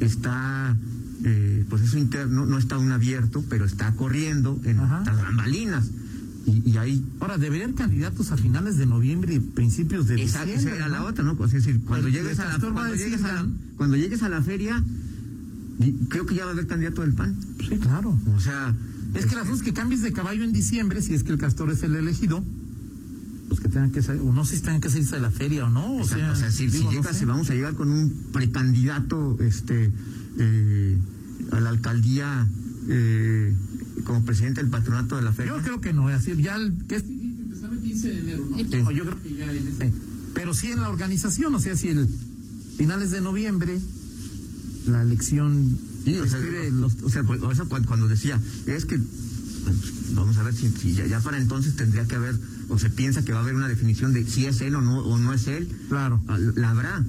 [SPEAKER 4] está, eh, proceso interno, no está aún abierto, pero está corriendo en las bambalinas. Y, y ahí
[SPEAKER 2] Ahora, deberían candidatos a finales de noviembre y principios de
[SPEAKER 4] esa,
[SPEAKER 2] diciembre. ¿no?
[SPEAKER 4] la otra, ¿no? Pues es decir, cuando
[SPEAKER 2] El-
[SPEAKER 4] llegues a la,
[SPEAKER 2] a
[SPEAKER 4] cuando llegues a la, cuando llegues a la feria, creo que ya va a haber candidato del PAN.
[SPEAKER 2] Sí, claro.
[SPEAKER 4] O sea,
[SPEAKER 2] Es que las dos que cambies de caballo en diciembre, si es que el castor es el elegido, pues que tengan que salir, o no sé si tengan que salirse de la feria o no. O
[SPEAKER 4] Exacto,
[SPEAKER 2] sea,
[SPEAKER 4] o sea, si,
[SPEAKER 2] no sé.
[SPEAKER 4] si vamos a llegar con un precandidato este, eh, a la alcaldía eh, como presidente del patronato de la feria.
[SPEAKER 2] Yo creo que no, es decir, ya el, que es, el 15 de enero, ¿no? No, yo creo que ya en ese. Pero sí en la organización, o sea, si el finales de noviembre, la elección.
[SPEAKER 4] Sí, o sea, los- o sea, pues, o sea, cuando, decía, es que, pues, vamos a ver si, si ya, ya para entonces tendría que haber, o se piensa que va a haber una definición de si es él o no, o no es él.
[SPEAKER 2] Claro.
[SPEAKER 4] Ah, La habrá.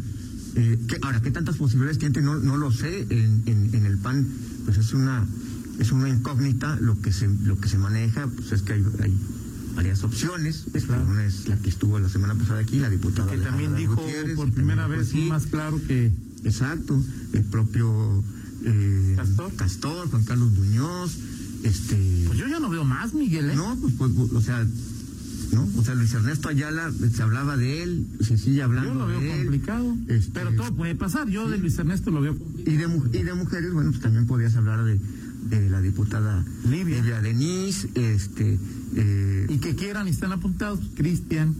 [SPEAKER 4] Eh, ¿qué- ahora, ¿qué tantas posibilidades tiene? No, no lo sé. En, en, en el PAN, pues es una es una incógnita. Lo que se lo que se maneja, pues es que hay, hay varias opciones. Una es la que estuvo la semana pasada aquí, la diputada.
[SPEAKER 2] Que también dijo
[SPEAKER 4] Gutiérrez,
[SPEAKER 2] por primera
[SPEAKER 4] también
[SPEAKER 2] vez
[SPEAKER 4] sí.
[SPEAKER 2] más claro que.
[SPEAKER 4] Exacto, el propio eh, Castor. Juan Carlos Muñoz, este.
[SPEAKER 2] Pues yo ya no veo más, Miguel, ¿eh?
[SPEAKER 4] No, pues, pues, o sea, ¿no? O sea, Luis Ernesto Ayala, se hablaba de él, se sigue hablando
[SPEAKER 2] Yo lo veo
[SPEAKER 4] de él.
[SPEAKER 2] complicado.
[SPEAKER 4] Este,
[SPEAKER 2] Pero todo puede pasar. Yo de Luis Ernesto lo veo complicado.
[SPEAKER 4] y de, y de mujeres, bueno, pues también podías hablar de, de la diputada
[SPEAKER 2] Livia.
[SPEAKER 4] Denise, este, eh,
[SPEAKER 2] Y que quieran y están apuntados, Cristian,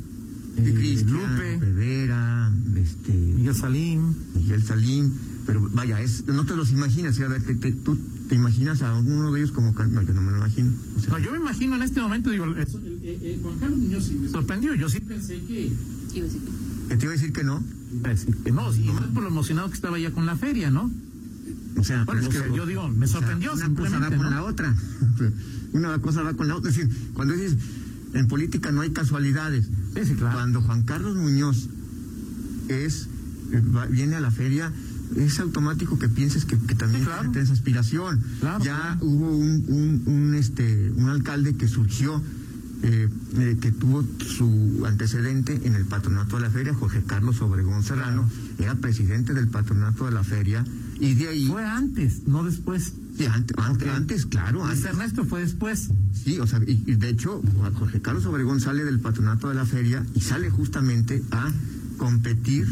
[SPEAKER 2] eh, Lupe,
[SPEAKER 4] Rivera, este,
[SPEAKER 2] Miguel Salim.
[SPEAKER 4] Miguel Salim, pero vaya, es, no te los imaginas, a ver, te- te- tú te imaginas a uno de ellos como, no, yo no me lo imagino. O sea,
[SPEAKER 2] No, yo me imagino en este momento, digo, eso, eh, eh, Juan Carlos Muñoz sí me sorprendió. Yo sí pensé que.
[SPEAKER 4] que te iba a decir que no.
[SPEAKER 2] iba a decir que no, más por lo emocionado que estaba ya con la feria, ¿no?
[SPEAKER 4] O sea,
[SPEAKER 2] Bueno, o yo digo, me
[SPEAKER 4] o sea,
[SPEAKER 2] sorprendió
[SPEAKER 4] una cosa va con
[SPEAKER 2] ¿no?
[SPEAKER 4] la otra. <laughs> Una cosa va con la otra. Es decir, cuando dices, en política no hay casualidades. Cuando Juan Carlos Muñoz es eh, va- viene a la feria, es automático que pienses que, que también tiene esa aspiración. ya hubo un, un, un, este, un alcalde que surgió, eh, eh, que tuvo su antecedente en el patronato de la feria, Jorge Carlos Obregón Serrano, era presidente del patronato de la feria, y de ahí...
[SPEAKER 2] Fue antes, no después.
[SPEAKER 4] Sí, antes, claro.
[SPEAKER 2] Luis
[SPEAKER 4] Antes.
[SPEAKER 2] Ernesto fue después.
[SPEAKER 4] Sí, o sea, y, y de hecho, Jorge Carlos Obregón sale del patronato de la feria y sale justamente a competir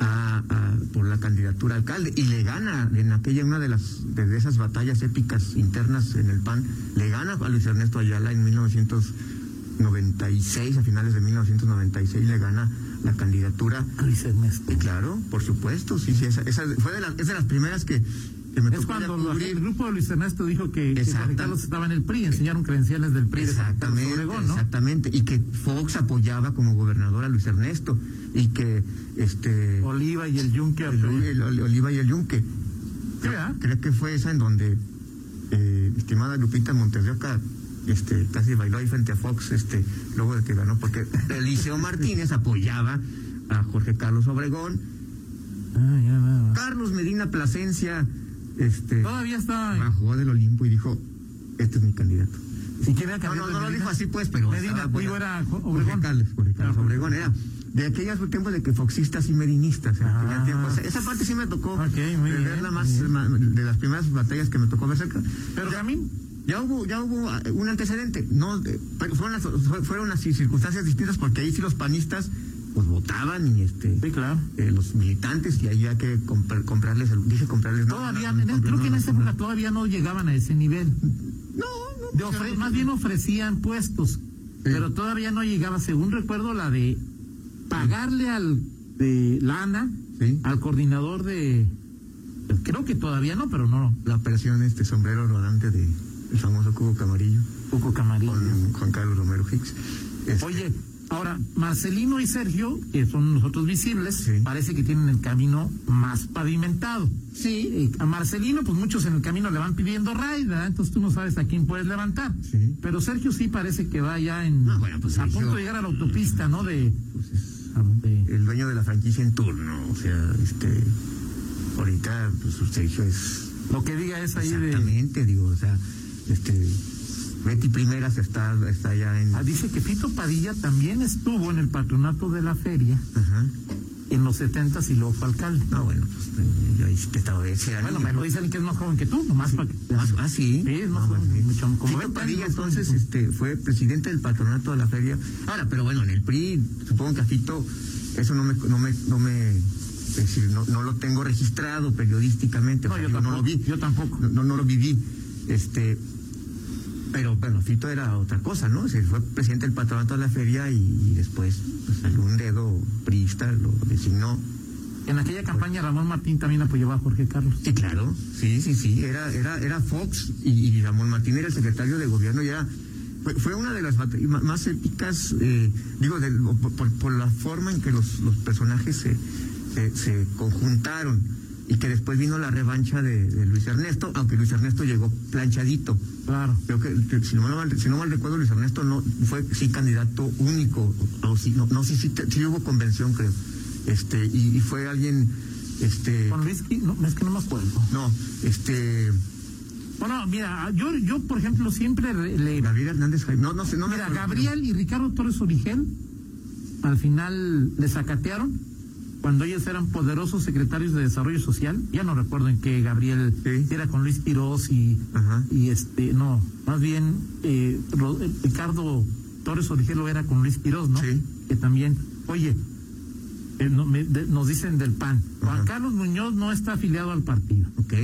[SPEAKER 4] a- a- por la candidatura a alcalde y le gana en aquella una de las de esas batallas épicas internas en el PAN, le gana a Luis Ernesto Ayala en 1996, a finales de 1996 le gana la candidatura
[SPEAKER 2] Luis Ernesto.
[SPEAKER 4] Y claro, por supuesto, sí, sí, esa, esa fue de las, es de las primeras que, que me
[SPEAKER 2] Es cuando
[SPEAKER 4] cubrir.
[SPEAKER 2] el grupo de Luis Ernesto dijo que, que Carlos estaba en el PRI, enseñaron credenciales del PRI de
[SPEAKER 4] Exactamente,
[SPEAKER 2] Obregón, ¿no?
[SPEAKER 4] exactamente. Y que Fox apoyaba como gobernador a Luis Ernesto. Y que este
[SPEAKER 2] Oliva y el Yunque.
[SPEAKER 4] el, el- el Oliva y el Yunque. Creo,
[SPEAKER 2] ah?
[SPEAKER 4] creo que fue esa en donde eh, estimada Lupita Montes de Oca este, casi bailó ahí frente a Fox, este, luego de que ganó, porque <laughs> Eliseo Martínez apoyaba a Jorge Carlos Obregón. Carlos Medina Plasencia, este,
[SPEAKER 2] Todavía está.
[SPEAKER 4] bajó del Olimpo y dijo, este es mi candidato.
[SPEAKER 2] ¿Y quién era
[SPEAKER 4] No, no, no lo dijo así pues, pero
[SPEAKER 2] Medina, digo, era Jo-
[SPEAKER 4] Jorge
[SPEAKER 2] Obregón.
[SPEAKER 4] Carlos, Jorge Carlos Obregón era de aquellos tiempos de que foxistas y tiempo. O sea, esa parte sí me tocó
[SPEAKER 2] Ah. muy
[SPEAKER 4] de
[SPEAKER 2] bien,
[SPEAKER 4] verla más,
[SPEAKER 2] bien.
[SPEAKER 4] de las primeras batallas que me tocó ver cerca.
[SPEAKER 2] Pero
[SPEAKER 4] ya,
[SPEAKER 2] también
[SPEAKER 4] ya hubo, ya hubo ah, un antecedente, no, eh, pero fueron, las, fue- fueron así circunstancias distintas porque ahí sí los panistas pues votaban y este eh, los militantes y había que comprar- comprarles el- dije comprarles
[SPEAKER 2] Todavía,
[SPEAKER 4] no, no,
[SPEAKER 2] en-
[SPEAKER 4] no,
[SPEAKER 2] creo que en esa época todavía no llegaban a ese nivel.
[SPEAKER 4] No,
[SPEAKER 2] De ofre- más bien ofrecían puestos, pero todavía no llegaba, según recuerdo, la de pagarle al de lana al coordinador de creo que todavía no, pero no.
[SPEAKER 4] la operación este sombrero rodante de el famoso Cubo Camarillo.
[SPEAKER 2] Cuco Camarillo.
[SPEAKER 4] Con Juan Carlos Romero Hicks. Este,
[SPEAKER 2] Oye, ahora Marcelino y Sergio, que son nosotros visibles, parece que tienen el camino más pavimentado. Sí. a Marcelino, pues muchos en el camino le van pidiendo raid, ¿verdad? Entonces tú no sabes a quién puedes levantar. Pero Sergio sí parece que va ya en
[SPEAKER 4] pues
[SPEAKER 2] a punto de llegar a la autopista, ¿no? De, de-
[SPEAKER 4] el dueño de la franquicia en turno, o sea, este ahorita pues Sergio es
[SPEAKER 2] lo que diga es ahí de
[SPEAKER 4] exactamente, digo, o sea, este Betty Primeras está está ya en
[SPEAKER 2] Ah, dice que Fito Padilla también estuvo en el patronato de la feria en los 70 y luego fue alcalde.
[SPEAKER 4] No, bueno, pues yo ahí sí que estaba ese
[SPEAKER 2] Bueno,
[SPEAKER 4] niño.
[SPEAKER 2] me lo dice alguien que es más joven que tú, nomás para que...
[SPEAKER 4] Ah, sí.
[SPEAKER 2] Sí, es más joven, mucho, como
[SPEAKER 4] Fito
[SPEAKER 2] 20
[SPEAKER 4] Padilla, entonces, este, fue presidente del patronato de la feria. Ahora, pero bueno, en el PRI, supongo que a Fito, eso no me, no me, no me, es decir, no, no lo tengo registrado periodísticamente.
[SPEAKER 2] No, yo
[SPEAKER 4] no
[SPEAKER 2] tampoco,
[SPEAKER 4] lo vi.
[SPEAKER 2] yo tampoco.
[SPEAKER 4] No, no, no lo viví. Este, pero bueno, Fito era otra cosa, ¿no? Se fue presidente del patronato de la feria y, y después, pues, algún dedo priista lo designó.
[SPEAKER 2] En aquella campaña Ramón Martín también apoyaba a Jorge Carlos.
[SPEAKER 4] Sí, claro, sí, sí, sí, era, era, era Fox y, y Ramón Martín era el secretario de gobierno y era, fue, fue una de las más épicas, eh, digo, por, por- por la forma en que los, los personajes se, se, se conjuntaron y que después vino la revancha de, de Luis Ernesto, aunque Luis Ernesto llegó planchadito.
[SPEAKER 2] Claro.
[SPEAKER 4] Creo que, si, no mal, si no mal recuerdo, Luis Ernesto no fue sí candidato único, o, sí, no, no sí, sí, sí hubo convención, creo. Este, y, y fue alguien, este.
[SPEAKER 2] Con Luis, Qui- no, es que no me acuerdo.
[SPEAKER 4] No, este.
[SPEAKER 2] Bueno, mira, yo, yo por ejemplo, siempre re- le...
[SPEAKER 4] Gabriel Hernández Jaime. No, no sé, no me
[SPEAKER 2] Mira,
[SPEAKER 4] acuerdo.
[SPEAKER 2] Gabriel y Ricardo Torres Origel al final le sacatearon cuando ellos eran poderosos secretarios de Desarrollo Social. Ya no recuerdo en qué Gabriel era con Luis Quiroz y, y este, no, más bien eh, Ricardo Torres Origel lo era con Luis Quiroz, ¿no? Que también, oye, eh, no, me- de- nos dicen del PAN. Juan Carlos Muñoz no está afiliado al partido.
[SPEAKER 4] Ok.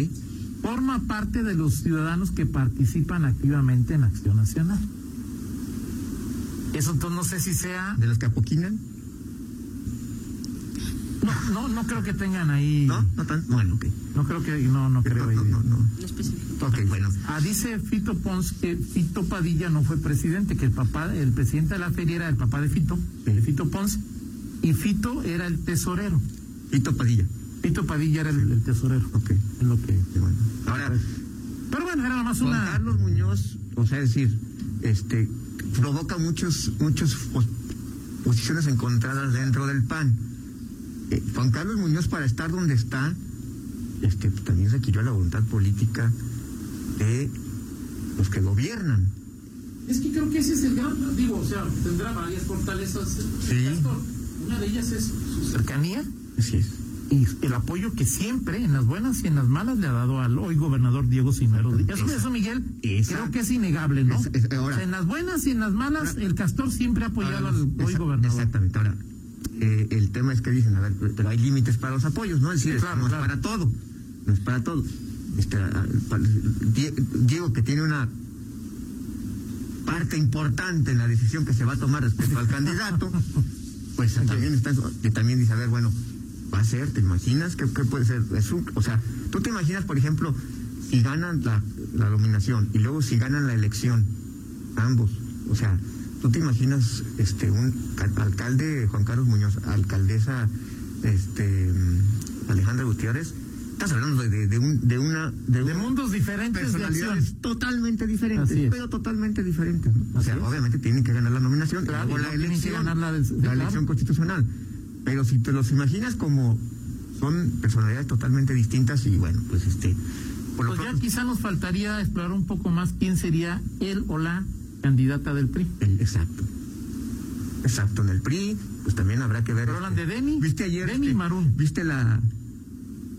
[SPEAKER 2] Forma parte de los ciudadanos que participan activamente en Acción Nacional. Eso entonces no sé si sea...
[SPEAKER 4] ¿De los que apoquinan?
[SPEAKER 2] No, no, no creo que tengan ahí...
[SPEAKER 4] No, no tan... Bueno, ok.
[SPEAKER 2] No creo que... No, no creo ahí.
[SPEAKER 4] No, no, no.
[SPEAKER 8] específico.
[SPEAKER 4] Ok, bueno.
[SPEAKER 2] Ah, dice Fito Pons que Fito Padilla no fue presidente, que el papá, el presidente de la feria era el papá de Fito, de Fito Pons, y Fito era el tesorero.
[SPEAKER 4] Fito Padilla.
[SPEAKER 2] Tito Padilla era el, el tesorero.
[SPEAKER 4] Ok.
[SPEAKER 2] Es lo que.
[SPEAKER 4] Ahora,
[SPEAKER 2] Pero bueno, era nomás
[SPEAKER 4] Juan
[SPEAKER 2] una.
[SPEAKER 4] Carlos Muñoz, o sea, es decir, este, provoca muchos, muchos pos- posiciones encontradas dentro del PAN. Eh, Juan Carlos Muñoz, para estar donde está, este, también requirió la voluntad política de los que gobiernan.
[SPEAKER 2] Es que creo que ese es el gran. Digo, o sea, tendrá varias fortalezas.
[SPEAKER 4] Sí.
[SPEAKER 2] Una de ellas es su cercanía
[SPEAKER 4] Así es.
[SPEAKER 2] y el apoyo que siempre, en las buenas y en las malas, le ha dado al hoy gobernador Diego Cimero. Eso, eso Miguel,
[SPEAKER 4] Esa-
[SPEAKER 2] creo que es innegable, ¿no?
[SPEAKER 4] Es- es- ahora-
[SPEAKER 2] O sea, en las buenas y en las malas, el Castor siempre ha apoyado
[SPEAKER 4] Ahora,
[SPEAKER 2] al hoy gobernador.
[SPEAKER 4] Exactamente. Ahora, eh, el tema es que dicen, a ver, pero hay límites para los apoyos, ¿no? Es decir,
[SPEAKER 2] Sí, claro,
[SPEAKER 4] no
[SPEAKER 2] claro.
[SPEAKER 4] es para todo. No es para todo. Este, Diego, que tiene una parte importante en la decisión que se va a tomar respecto al candidato, <laughs> pues también está eso, que también dice, a ver, bueno, va a ser, ¿te imaginas qué, qué puede ser? Es un- o sea, tú te imaginas, por ejemplo, si ganan la, la nominación y luego si ganan la elección, ambos, o sea, tú te imaginas este un ca- alcalde Juan Carlos Muñoz, alcaldesa este Alejandra Gutiérrez, estás hablando de, de, un, de una de,
[SPEAKER 2] De
[SPEAKER 4] un-
[SPEAKER 2] mundos diferentes de
[SPEAKER 4] personalidades totalmente diferentes, pero totalmente diferentes. ¿no? O sea,
[SPEAKER 2] es.
[SPEAKER 4] obviamente tienen que ganar la nominación
[SPEAKER 2] Claro,
[SPEAKER 4] y la elección,
[SPEAKER 2] ganar la de-
[SPEAKER 4] la elección constitucional. Pero si te los imaginas como son personalidades totalmente distintas y bueno, pues este por lo
[SPEAKER 2] Pues ya
[SPEAKER 4] pronto,
[SPEAKER 2] quizá nos faltaría explorar un poco más quién sería él o la candidata del PRI.
[SPEAKER 4] exacto. Exacto, en el PRI, pues también habrá que ver.
[SPEAKER 2] Pero hablan de Deni,
[SPEAKER 4] ¿Viste ayer? Este,
[SPEAKER 2] Marún.
[SPEAKER 4] ¿Viste la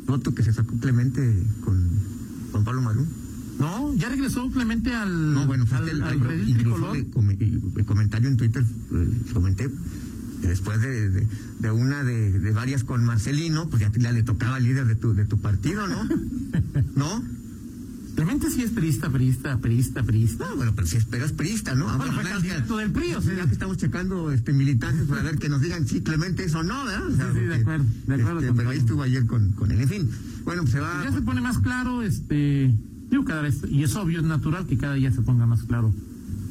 [SPEAKER 4] foto que se sacó Clemente con Juan Pablo Marún?
[SPEAKER 2] No, ya regresó Clemente al,
[SPEAKER 4] No, bueno, fue
[SPEAKER 2] al,
[SPEAKER 4] el,
[SPEAKER 2] al
[SPEAKER 4] incluso el comentario en Twitter, eh, comenté, que después de, de, de una de, de varias con Marcelino, pues ya, ya le tocaba al líder de tu, de tu partido, ¿no? <laughs> ¿No?
[SPEAKER 2] Clemente sí es priista, priista, priista, priista.
[SPEAKER 4] No, bueno, pero si esperas priista, ¿no? Ah,
[SPEAKER 2] Bueno, fue candidato del PRI, o
[SPEAKER 4] ya que estamos checando este, militantes para ver que nos digan si Clemente es o no, ¿verdad? O sea,
[SPEAKER 2] Sí, sí, de acuerdo, de acuerdo
[SPEAKER 4] este, pero ahí estuvo ayer con, con él. En fin, bueno, pues se va...
[SPEAKER 2] Ya se pone más claro, este, digo cada vez, y es obvio, es natural que cada día se ponga más claro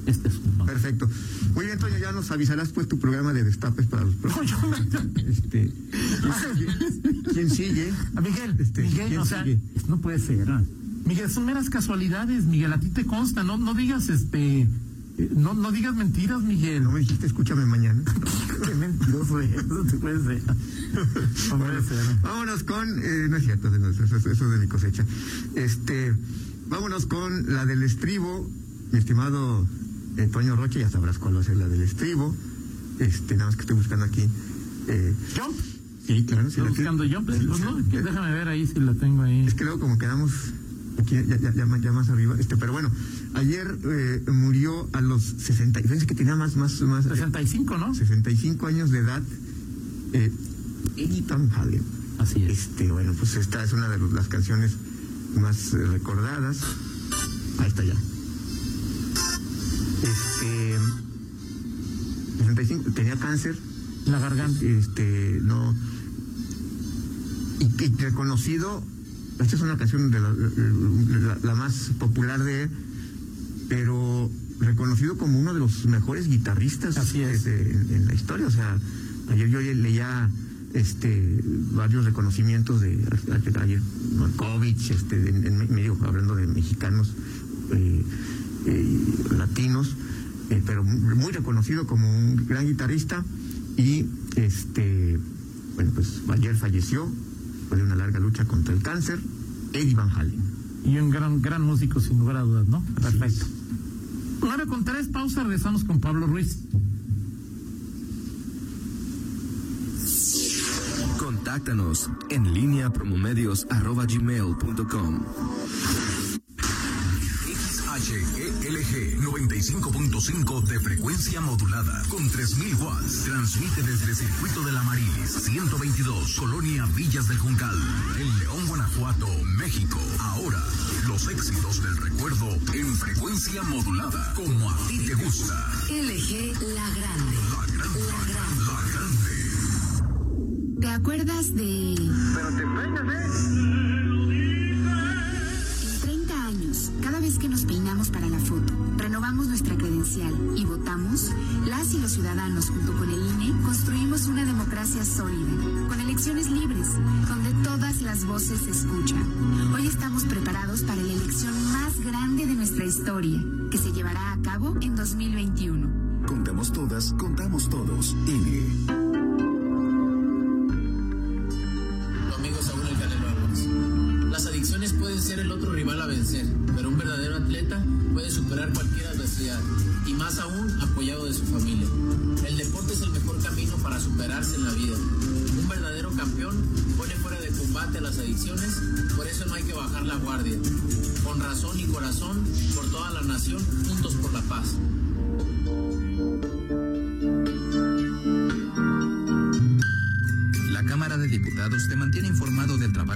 [SPEAKER 2] este asunto.
[SPEAKER 4] Perfecto. Muy bien, Toño, ya nos avisarás pues tu programa de destapes para los próximos. Este, ¿quién, quién sigue? <laughs>
[SPEAKER 2] A Miguel,
[SPEAKER 4] Este,
[SPEAKER 2] Miguel,
[SPEAKER 4] ¿quién
[SPEAKER 2] o sea,
[SPEAKER 4] sigue?
[SPEAKER 2] no puede ser. ¿no? Miguel, son meras casualidades, Miguel, a ti te consta, no, no digas este, eh, no, no digas mentiras, Miguel.
[SPEAKER 4] No me dijiste, escúchame mañana. <laughs>
[SPEAKER 2] Qué mentiroso es, eso te puede ser. No puede ser.
[SPEAKER 4] Vámonos con, eh, no es cierto, eso, eso- eso es de mi cosecha. Este, vámonos con la del estribo, mi estimado eh, Toño Roche, ya sabrás cuál va a ser la del estribo. Este, nada más que estoy buscando aquí. Eh,
[SPEAKER 2] Jump,
[SPEAKER 4] sí, claro, sí
[SPEAKER 2] estoy buscando. Jump, pues no, déjame ver ahí si la tengo ahí.
[SPEAKER 4] Es que luego como quedamos aquí ya, ya, ya, más- ya más arriba, este, pero bueno, ayer eh, murió a los 60, fíjense que tenía más, más, más, eh,
[SPEAKER 2] 65, ¿no?
[SPEAKER 4] 65 años de edad, eh, Halen.
[SPEAKER 2] Así es.
[SPEAKER 4] Este, bueno, pues esta es una de las canciones más eh, recordadas. Ahí está ya. Este, 65, tenía cáncer,
[SPEAKER 2] La garganta.
[SPEAKER 4] este, no. Y, y reconocido, esta es una canción de la, la- la más popular de él, pero reconocido como uno de los mejores guitarristas
[SPEAKER 2] Así es.
[SPEAKER 4] este, en, en la historia. O sea, ayer yo leía este varios reconocimientos de a- ayer Markovich, este, en medio hablando de mexicanos eh, eh, latinos, eh, pero muy reconocido como un gran guitarrista y este bueno pues ayer falleció después de una larga lucha contra el cáncer Eddie Van Halen
[SPEAKER 2] Y un gran, gran músico, sin lugar a dudas, ¿no? Perfecto. Ahora con tres pausas regresamos con Pablo Ruiz.
[SPEAKER 1] Contáctanos en línea promomedios.com.
[SPEAKER 15] 95.5 de frecuencia modulada con 3000 watts. Transmite desde Circuito de la Marilis 122, Colonia Villas del Juncal, en León, Guanajuato, México. Ahora, los éxitos del recuerdo en frecuencia modulada, como a ti te gusta.
[SPEAKER 16] LG La Grande.
[SPEAKER 15] La grande, la grande, la grande.
[SPEAKER 16] ¿Te acuerdas de...
[SPEAKER 4] pero te peinas ¿eh?
[SPEAKER 16] Vez que nos peinamos para la foto, renovamos nuestra credencial
[SPEAKER 19] y votamos, las y los ciudadanos junto con el INE construimos una democracia sólida, con elecciones libres, donde todas las voces se escuchan. Hoy estamos preparados para la elección más grande de nuestra historia, que se llevará a cabo en 2021.
[SPEAKER 20] Contamos todas, contamos todos. INE.
[SPEAKER 21] Tu amigo Saúl El. Las adicciones pueden ser el otro rival a vencer, verdadero atleta puede superar cualquier adversidad, y más aún apoyado de su familia. El deporte es el mejor camino para superarse en la vida. Un verdadero campeón pone fuera de combate las adicciones, por eso no hay que bajar la guardia. Con razón y corazón, por toda la nación, juntos por la paz.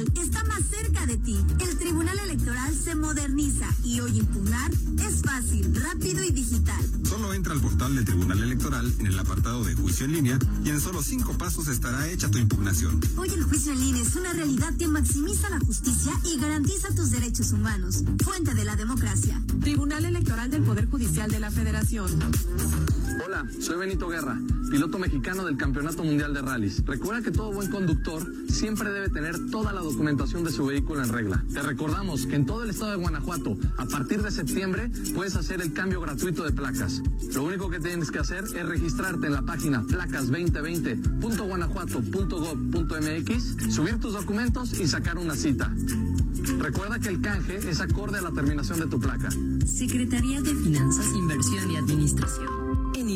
[SPEAKER 22] Justicia electoral está más cerca de ti? El Tribunal Electoral se moderniza y hoy impugnar es fácil, rápido y digital.
[SPEAKER 23] Solo entra al portal del Tribunal Electoral en el apartado de juicio en línea y en solo cinco pasos estará hecha tu impugnación.
[SPEAKER 22] Hoy el juicio en línea es una realidad que maximiza la justicia y garantiza tus derechos humanos. Fuente de la democracia.
[SPEAKER 16] Tribunal Electoral del Poder Judicial de la Federación.
[SPEAKER 24] Hola, soy Benito Guerra, piloto mexicano del Campeonato Mundial de Rallys. Recuerda que todo buen conductor siempre debe tener toda la documentación de su vehículo en regla. Te recordamos que en todo el estado de Guanajuato, a partir de septiembre, puedes hacer el cambio gratuito de placas. Lo único que tienes que hacer es registrarte en la página placas2020.guanajuato.gov.mx, subir tus documentos y sacar una cita. Recuerda que el canje es acorde a la terminación de tu placa.
[SPEAKER 6] Secretaría de Finanzas, Inversión y Administración.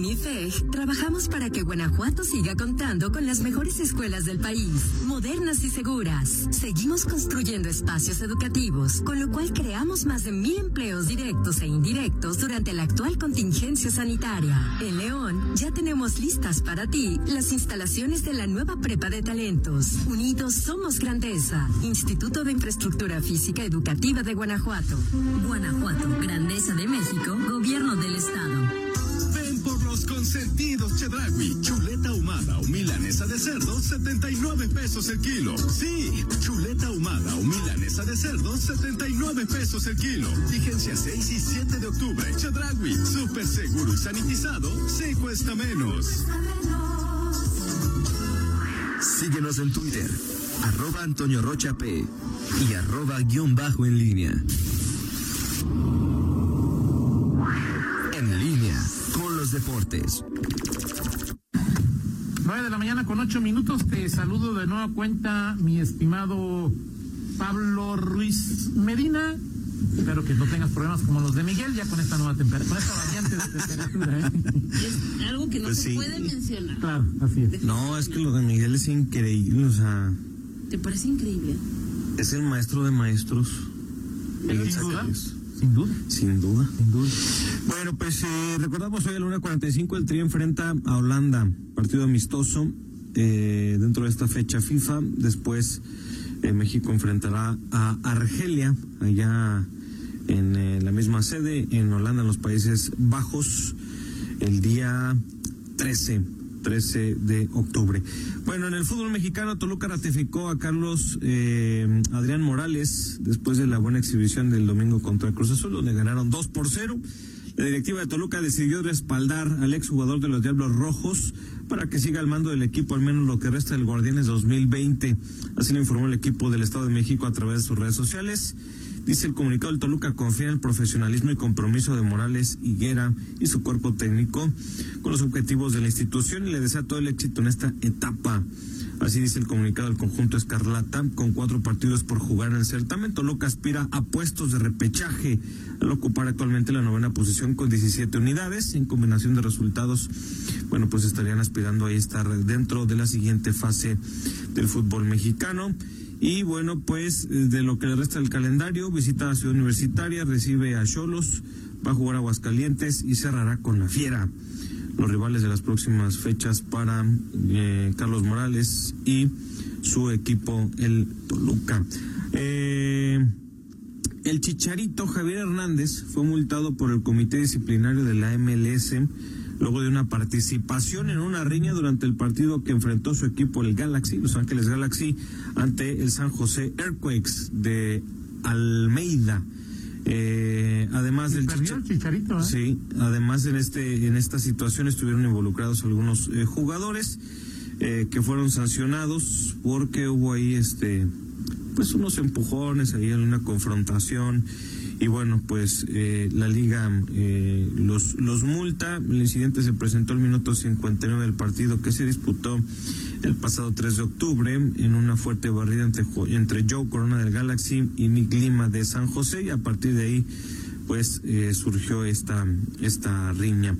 [SPEAKER 6] En INIFEG trabajamos para que Guanajuato siga contando con las mejores escuelas del país, modernas y seguras. Seguimos construyendo espacios educativos, con lo cual creamos más de mil empleos directos e indirectos durante la actual contingencia sanitaria. En León ya tenemos listas para ti las instalaciones de la nueva prepa de talentos. Unidos somos grandeza. Instituto de Infraestructura Física Educativa de Guanajuato. Guanajuato, Grandeza de México, Gobierno del Estado.
[SPEAKER 25] Consentidos Chedragui. Chuleta ahumada o milanesa de cerdo, 79 pesos el kilo. Sí, chuleta ahumada o milanesa de cerdo, 79 pesos el kilo. Vigencia 6 y 7 de octubre. Chedragui, súper seguro y sanitizado, sí cuesta menos.
[SPEAKER 1] Síguenos en Twitter, arroba Antonio Rocha P y arroba guion bajo en línea. Deportes.
[SPEAKER 2] 9 de la mañana con 8 minutos. Te saludo de nueva cuenta, mi estimado Pablo Ruiz Medina. Espero que no tengas problemas como los de Miguel, ya con esta nueva temperatura, con esta variante de temperatura. ¿eh?
[SPEAKER 8] Es algo que no
[SPEAKER 26] Pues
[SPEAKER 8] se
[SPEAKER 26] sí.
[SPEAKER 8] puede mencionar.
[SPEAKER 2] Claro, así es.
[SPEAKER 26] No, es que lo de Miguel es increíble, o sea,
[SPEAKER 8] ¿Te parece increíble?
[SPEAKER 26] es el maestro de maestros. Miguel.
[SPEAKER 2] Sin duda. Sin duda.
[SPEAKER 26] Sin duda. Bueno, pues eh, recordamos hoy a la 1.45 el Tri enfrenta a Holanda, partido amistoso eh, dentro de esta fecha FIFA. Después eh, México enfrentará a Argelia, allá en eh, la misma sede, en Holanda, en los Países Bajos, el día 13. 13 de octubre. Bueno, en el fútbol mexicano, Toluca ratificó a Carlos eh, Adrián Morales después de la buena exhibición del domingo contra Cruz Azul, donde ganaron 2 por 0. La directiva de Toluca decidió respaldar al exjugador de los Diablos Rojos para que siga al mando del equipo al menos lo que resta del Guardianes 2020. Así lo informó el equipo del Estado de México a través de sus redes sociales. Dice el comunicado del Toluca confía en el profesionalismo y compromiso de Morales Higuera y su cuerpo técnico con los objetivos de la institución y le desea todo el éxito en esta etapa. Así dice el comunicado del conjunto Escarlata, con cuatro partidos por jugar en el certamen. Toluca aspira a puestos de repechaje al ocupar actualmente la novena posición con 17 unidades. En combinación de resultados, bueno, pues estarían aspirando ahí estar dentro de la siguiente fase del fútbol mexicano. Y bueno, pues de lo que le resta del calendario, visita a Ciudad Universitaria, recibe a Cholos, va a jugar Aguascalientes y cerrará con la Fiera. Los rivales de las próximas fechas para eh, Carlos Morales y su equipo, el Toluca. Eh, el Chicharito Javier Hernández fue multado por el Comité Disciplinario de la MLS luego de una participación en una riña durante el partido que enfrentó su equipo, el Galaxy, Los Ángeles Galaxy, ante el San José Earthquakes de Almeida. Eh, además del
[SPEAKER 2] perdió el Chicharito, ¿eh?
[SPEAKER 26] Sí, además en este en esta situación estuvieron involucrados algunos eh, jugadores eh, que fueron sancionados porque hubo ahí este pues unos empujones ahí en una confrontación y bueno pues eh, la liga eh, los los multa. El incidente se presentó al minuto 59 del partido que se disputó el pasado 3 de octubre en una fuerte barrida entre, entre Joe Corona del Galaxy y Nick Lima de San José. Y a partir de ahí pues eh, surgió esta esta riña.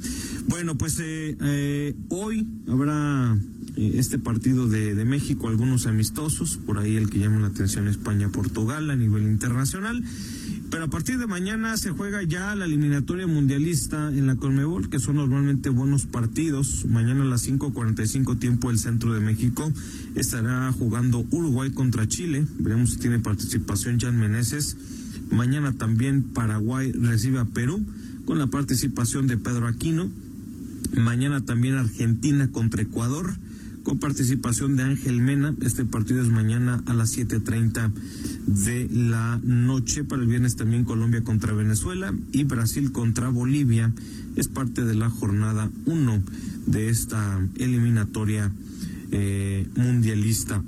[SPEAKER 26] Bueno pues eh, eh, hoy habrá eh, este partido de, de México algunos amistosos. Por ahí el que llama la atención España Portugal a nivel internacional pero a partir de mañana se juega ya la eliminatoria mundialista en la Conmebol, que son normalmente buenos partidos. Mañana a las 5.45 tiempo el centro de México estará jugando Uruguay contra Chile. Veremos si tiene participación Jan Meneses. Mañana también Paraguay recibe a Perú con la participación de Pedro Aquino. Mañana también Argentina contra Ecuador con participación de Ángel Mena. Este partido es mañana a las 7.30 de la noche. Para el viernes también Colombia contra Venezuela y Brasil contra Bolivia. Es parte de la jornada 1 de esta eliminatoria eh, mundialista.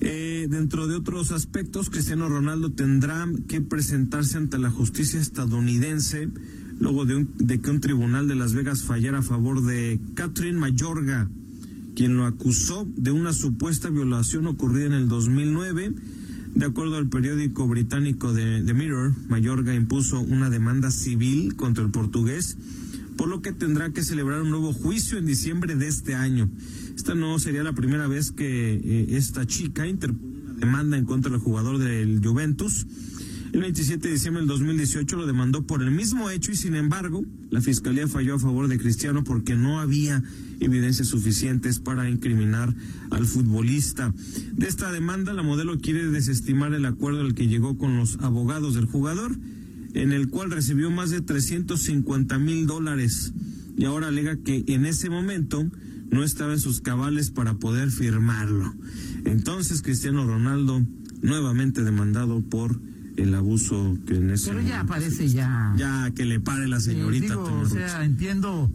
[SPEAKER 26] Eh, dentro de otros aspectos, Cristiano Ronaldo tendrá que presentarse ante la justicia estadounidense luego de, de que un tribunal de Las Vegas fallara a favor de Catherine Mayorga, quien lo acusó de una supuesta violación ocurrida en el 2009. De acuerdo al periódico británico de The Mirror, Mayorga impuso una demanda civil contra el portugués, por lo que tendrá que celebrar un nuevo juicio en diciembre de este año. Esta no sería la primera vez que eh, esta chica interpone una demanda en contra del jugador del Juventus. El 27 de diciembre del 2018 lo demandó por el mismo hecho y sin embargo la fiscalía falló a favor de Cristiano porque no había evidencias suficientes para incriminar al futbolista. De esta demanda la modelo quiere desestimar el acuerdo al que llegó con los abogados del jugador en el cual recibió más de 350 mil dólares y ahora alega que en ese momento no estaba en sus cabales para poder firmarlo. Entonces Cristiano Ronaldo nuevamente demandado por el abuso que en ese
[SPEAKER 2] Pero ya
[SPEAKER 26] momento-
[SPEAKER 2] parece ya.
[SPEAKER 26] ya que le pare la señorita.
[SPEAKER 2] Digo, o sea, entiendo.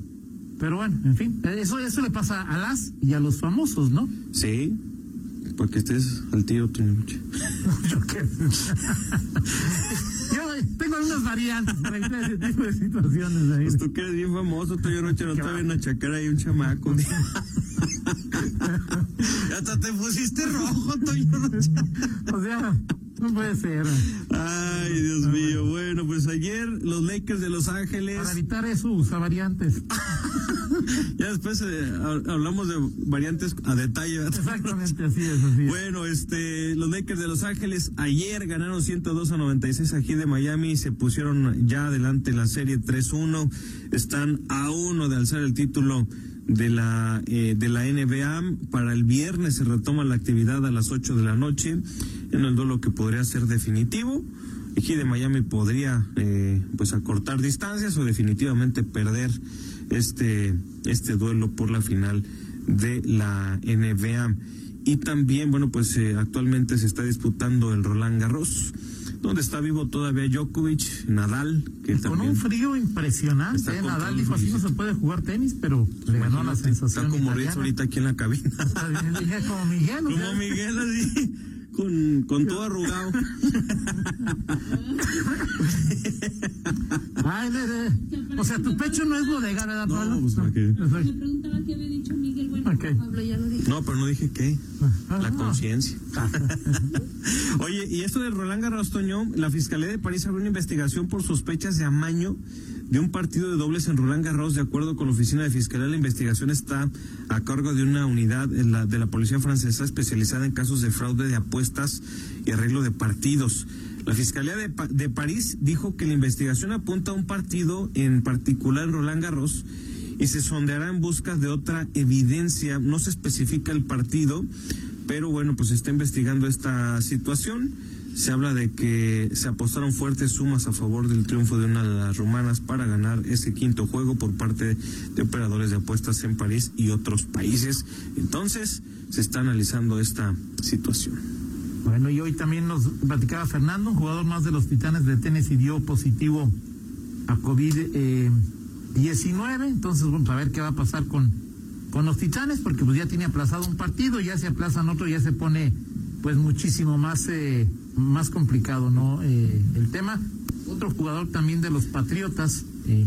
[SPEAKER 2] Pero bueno, en fin, eso, eso le pasa a las y a los famosos, ¿no?
[SPEAKER 26] Sí, para que estés al Toño Rocha. <laughs>
[SPEAKER 2] Yo <laughs> Yo tengo algunas variantes para evitar ese tipo de situaciones ahí.
[SPEAKER 26] Pues tú que eres bien famoso, Toño Rocha, no te vayan a achacar ahí un chamaco. <laughs> <laughs> Hasta te pusiste rojo, Toño.
[SPEAKER 2] O sea, no puede ser.
[SPEAKER 26] Ay, Dios mío. Bueno, pues ayer los Lakers de Los Ángeles.
[SPEAKER 2] Para evitar eso, usa variantes. <laughs>
[SPEAKER 26] Ya después eh, hab- hablamos de variantes a detalle.
[SPEAKER 2] Exactamente, así es, así es.
[SPEAKER 26] Bueno, este, los Lakers de Los Ángeles ayer ganaron 102 a 96 aquí de Miami y se pusieron ya adelante la serie 3-1. Están a uno de alzar el título de la eh, de la NBA. Para el viernes se retoma la actividad a las 8 de la noche en el duelo que podría ser definitivo. Aquí de Miami podría eh, pues acortar distancias o definitivamente perder este este duelo por la final de la NBA. Y también, bueno, pues eh, actualmente se está disputando el Roland Garros, donde está vivo todavía Djokovic, Nadal, que
[SPEAKER 2] Con
[SPEAKER 26] también
[SPEAKER 2] un frío impresionante,
[SPEAKER 26] Está
[SPEAKER 2] ¿eh? Nadal dijo así no se puede jugar tenis, pero le ganó la sensación
[SPEAKER 26] Está como Ritz ahorita aquí en la cabina. <laughs>
[SPEAKER 2] Como Miguel, o sea.
[SPEAKER 26] como Miguel así, con, con todo arrugado. <laughs>
[SPEAKER 2] Ay, le- le- O sea, tu pecho no es bodega, ¿verdad, Pablo?
[SPEAKER 26] pues, ¿para qué?
[SPEAKER 8] Me preguntaba qué había dicho Pablo ya lo.
[SPEAKER 26] No, pero no dije qué. La
[SPEAKER 2] Ah.
[SPEAKER 26] conciencia. <laughs> Oye, y esto del Roland Garros, Toño, la Fiscalía de París abrió una investigación por sospechas de amaño de un partido de dobles en Roland Garros. De acuerdo con la Oficina de Fiscalía, la investigación está a cargo de una unidad la- de la policía francesa especializada en casos de fraude de apuestas y arreglo de partidos. La Fiscalía de, Pa- de París dijo que la investigación apunta a un partido en particular Roland Garros y se sondeará en busca de otra evidencia. No se especifica el partido, pero bueno, pues se está investigando esta situación. Se habla de que se apostaron fuertes sumas a favor del triunfo de una de las rumanas para ganar ese quinto juego por parte de operadores de apuestas en París y otros países. Entonces, se está analizando esta situación.
[SPEAKER 2] Bueno, y hoy también nos platicaba Fernando, un jugador más de los Titanes de Tennessee dio positivo a COVID-19. Entonces, vamos a ver qué va a pasar con, con los Titanes, porque pues ya tiene aplazado un partido, ya se aplazan otro, ya se pone pues muchísimo más, eh, más complicado, ¿no? Eh, el tema. Otro jugador también de los Patriotas, eh,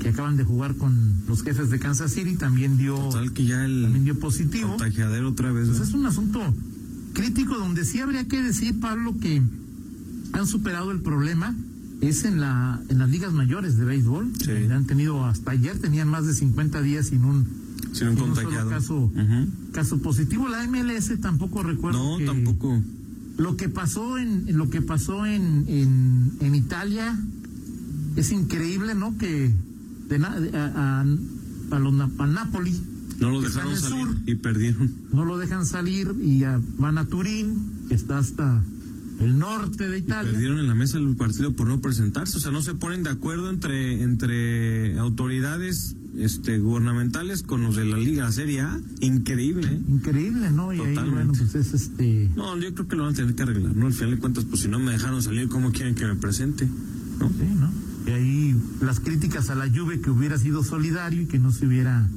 [SPEAKER 2] que acaban de jugar con los jefes de Kansas City, también dio,
[SPEAKER 26] que ya el
[SPEAKER 2] también dio positivo.
[SPEAKER 26] Otra vez.
[SPEAKER 2] Pues es un asunto crítico donde sí habría que decir, Pablo, que han superado el problema es en la en las ligas mayores de béisbol. donde Han tenido hasta ayer tenían más de 50 días sin un
[SPEAKER 26] Sin un
[SPEAKER 2] sin
[SPEAKER 26] contagiado.
[SPEAKER 2] caso caso positivo. La MLS tampoco recuerdo.
[SPEAKER 26] No,
[SPEAKER 2] que
[SPEAKER 26] tampoco.
[SPEAKER 2] Lo que pasó en lo que pasó en, en, en Italia es increíble, ¿no? Que de, na- de- a, a, a los a Napoli
[SPEAKER 26] No lo dejaron salir
[SPEAKER 2] sur,
[SPEAKER 26] y perdieron.
[SPEAKER 2] no lo dejan salir y van a Turín, que está hasta el norte de Italia.
[SPEAKER 26] Perdieron en la mesa el partido por no presentarse, o sea, no se ponen de acuerdo entre entre autoridades este gubernamentales con los de la Liga Serie A, increíble. ¿eh?
[SPEAKER 2] Increíble, ¿no? Y ahí, bueno, pues es este.
[SPEAKER 26] No, yo creo que lo van a tener que arreglar, ¿no? Al final de cuentas, pues si no me dejaron salir, ¿cómo quieren que me presente? ¿No?
[SPEAKER 2] Sí, ¿no? Y ahí las críticas a la Juve que hubiera sido solidario y que no se hubiera.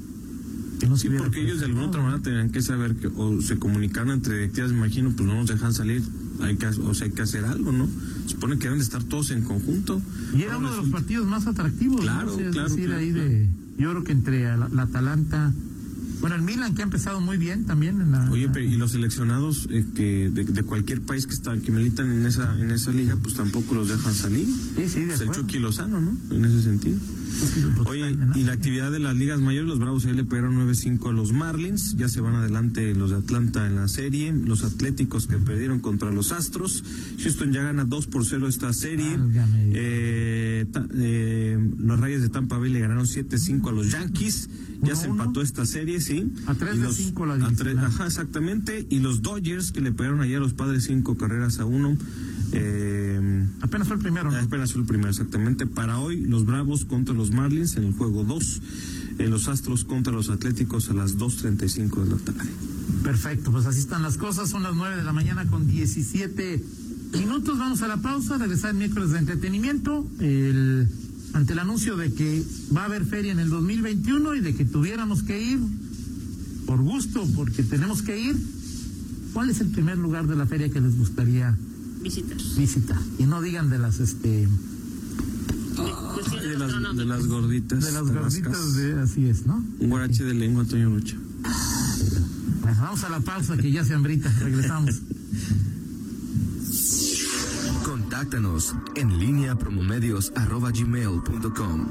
[SPEAKER 2] No
[SPEAKER 26] Sí, porque ellos de alguna otra manera tenían que saber que, o se comunicaron entre directivas, me imagino, pues no nos dejan salir, hay que, o sea, hay que hacer algo, ¿no? Se supone que deben de estar todos en conjunto.
[SPEAKER 2] Y era uno de los partidos más atractivos, ¿no?
[SPEAKER 26] Claro,
[SPEAKER 2] O sea, es
[SPEAKER 26] claro,
[SPEAKER 2] decir,
[SPEAKER 26] claro,
[SPEAKER 2] ahí de. Yo creo que entre la, la Atalanta. Bueno, el Milan que ha empezado muy bien también en la.
[SPEAKER 26] Oye, pero y los seleccionados eh, que de, de cualquier país que están que militan en esa en esa liga, pues tampoco los dejan salir.
[SPEAKER 2] Sí, sí, de
[SPEAKER 26] Pues el. Chucky Lozano, ¿no? En ese sentido. Oye, y la actividad de las ligas mayores, los Bravos ahí le pegaron 9-5 a los Marlins, ya se van adelante los de Atlanta en la serie, los Atléticos que perdieron contra los Astros, Houston ya gana 2 por 0 esta serie, eh, ta- eh, los Reyes de Tampa Bay le ganaron 7-5 a los Yankees, ya se empató esta serie, sí.
[SPEAKER 2] A tres
[SPEAKER 26] Y
[SPEAKER 2] de
[SPEAKER 26] los-
[SPEAKER 2] cinco la divisional.
[SPEAKER 26] Ajá, exactamente, y los Dodgers que le pegaron ayer a los Padres 5 carreras a 1. Eh,
[SPEAKER 2] Apenas fue el primero, ¿no?
[SPEAKER 26] Apenas fue el primero, exactamente. Para hoy, los Bravos contra los Marlins en el juego 2. eh, los Astros contra los Atléticos a las 2.35 de la tarde.
[SPEAKER 2] Perfecto, pues así están las cosas. Son las 9 de la mañana con 17 minutos. Vamos a la pausa, regresar el miércoles de entretenimiento. El, ante el anuncio de que va a haber feria en el 2021 y de que tuviéramos que ir por gusto, porque tenemos que ir. ¿Cuál es el primer lugar de la feria que les gustaría
[SPEAKER 8] Visitar.
[SPEAKER 2] visitar? Y no digan de las este
[SPEAKER 26] de, las, de las gorditas.
[SPEAKER 2] de las gorditas de así es, ¿no?
[SPEAKER 26] Un guarache de lengua, Antonio Lucha.
[SPEAKER 2] Vamos a la pausa que ya se hambrita. Regresamos. <laughs>
[SPEAKER 1] Contáctanos en línea promomedios arroba gmail.com.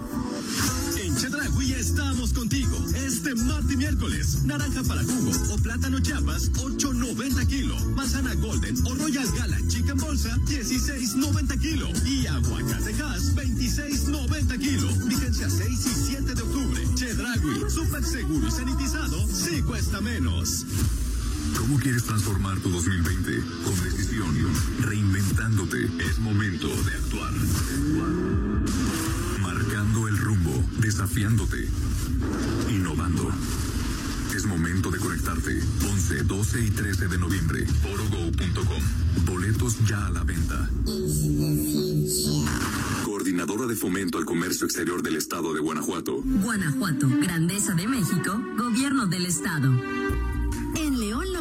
[SPEAKER 25] En Chedragui estamos contigo. Este martes y miércoles. Naranja para jugo o plátano chapas, 8.90 kilo. Manzana golden o royal gala chica en bolsa, 16.90 kilo. Y aguacatejas, 26.90 kilo. Vigencia 6 y 7 de octubre. Chedragui, súper seguro y sanitizado, sí cuesta menos.
[SPEAKER 5] ¿Cómo quieres transformar tu 2020? Con decisión, reinventándote. Es momento de actuar. Marcando el rumbo, desafiándote, innovando. Es momento de conectarte. 11, 12 y 13 de noviembre. Forogo.com. Boletos ya a la venta. Coordinadora de Fomento al Comercio Exterior del Estado de Guanajuato.
[SPEAKER 6] Guanajuato, Grandeza de México, Gobierno del Estado.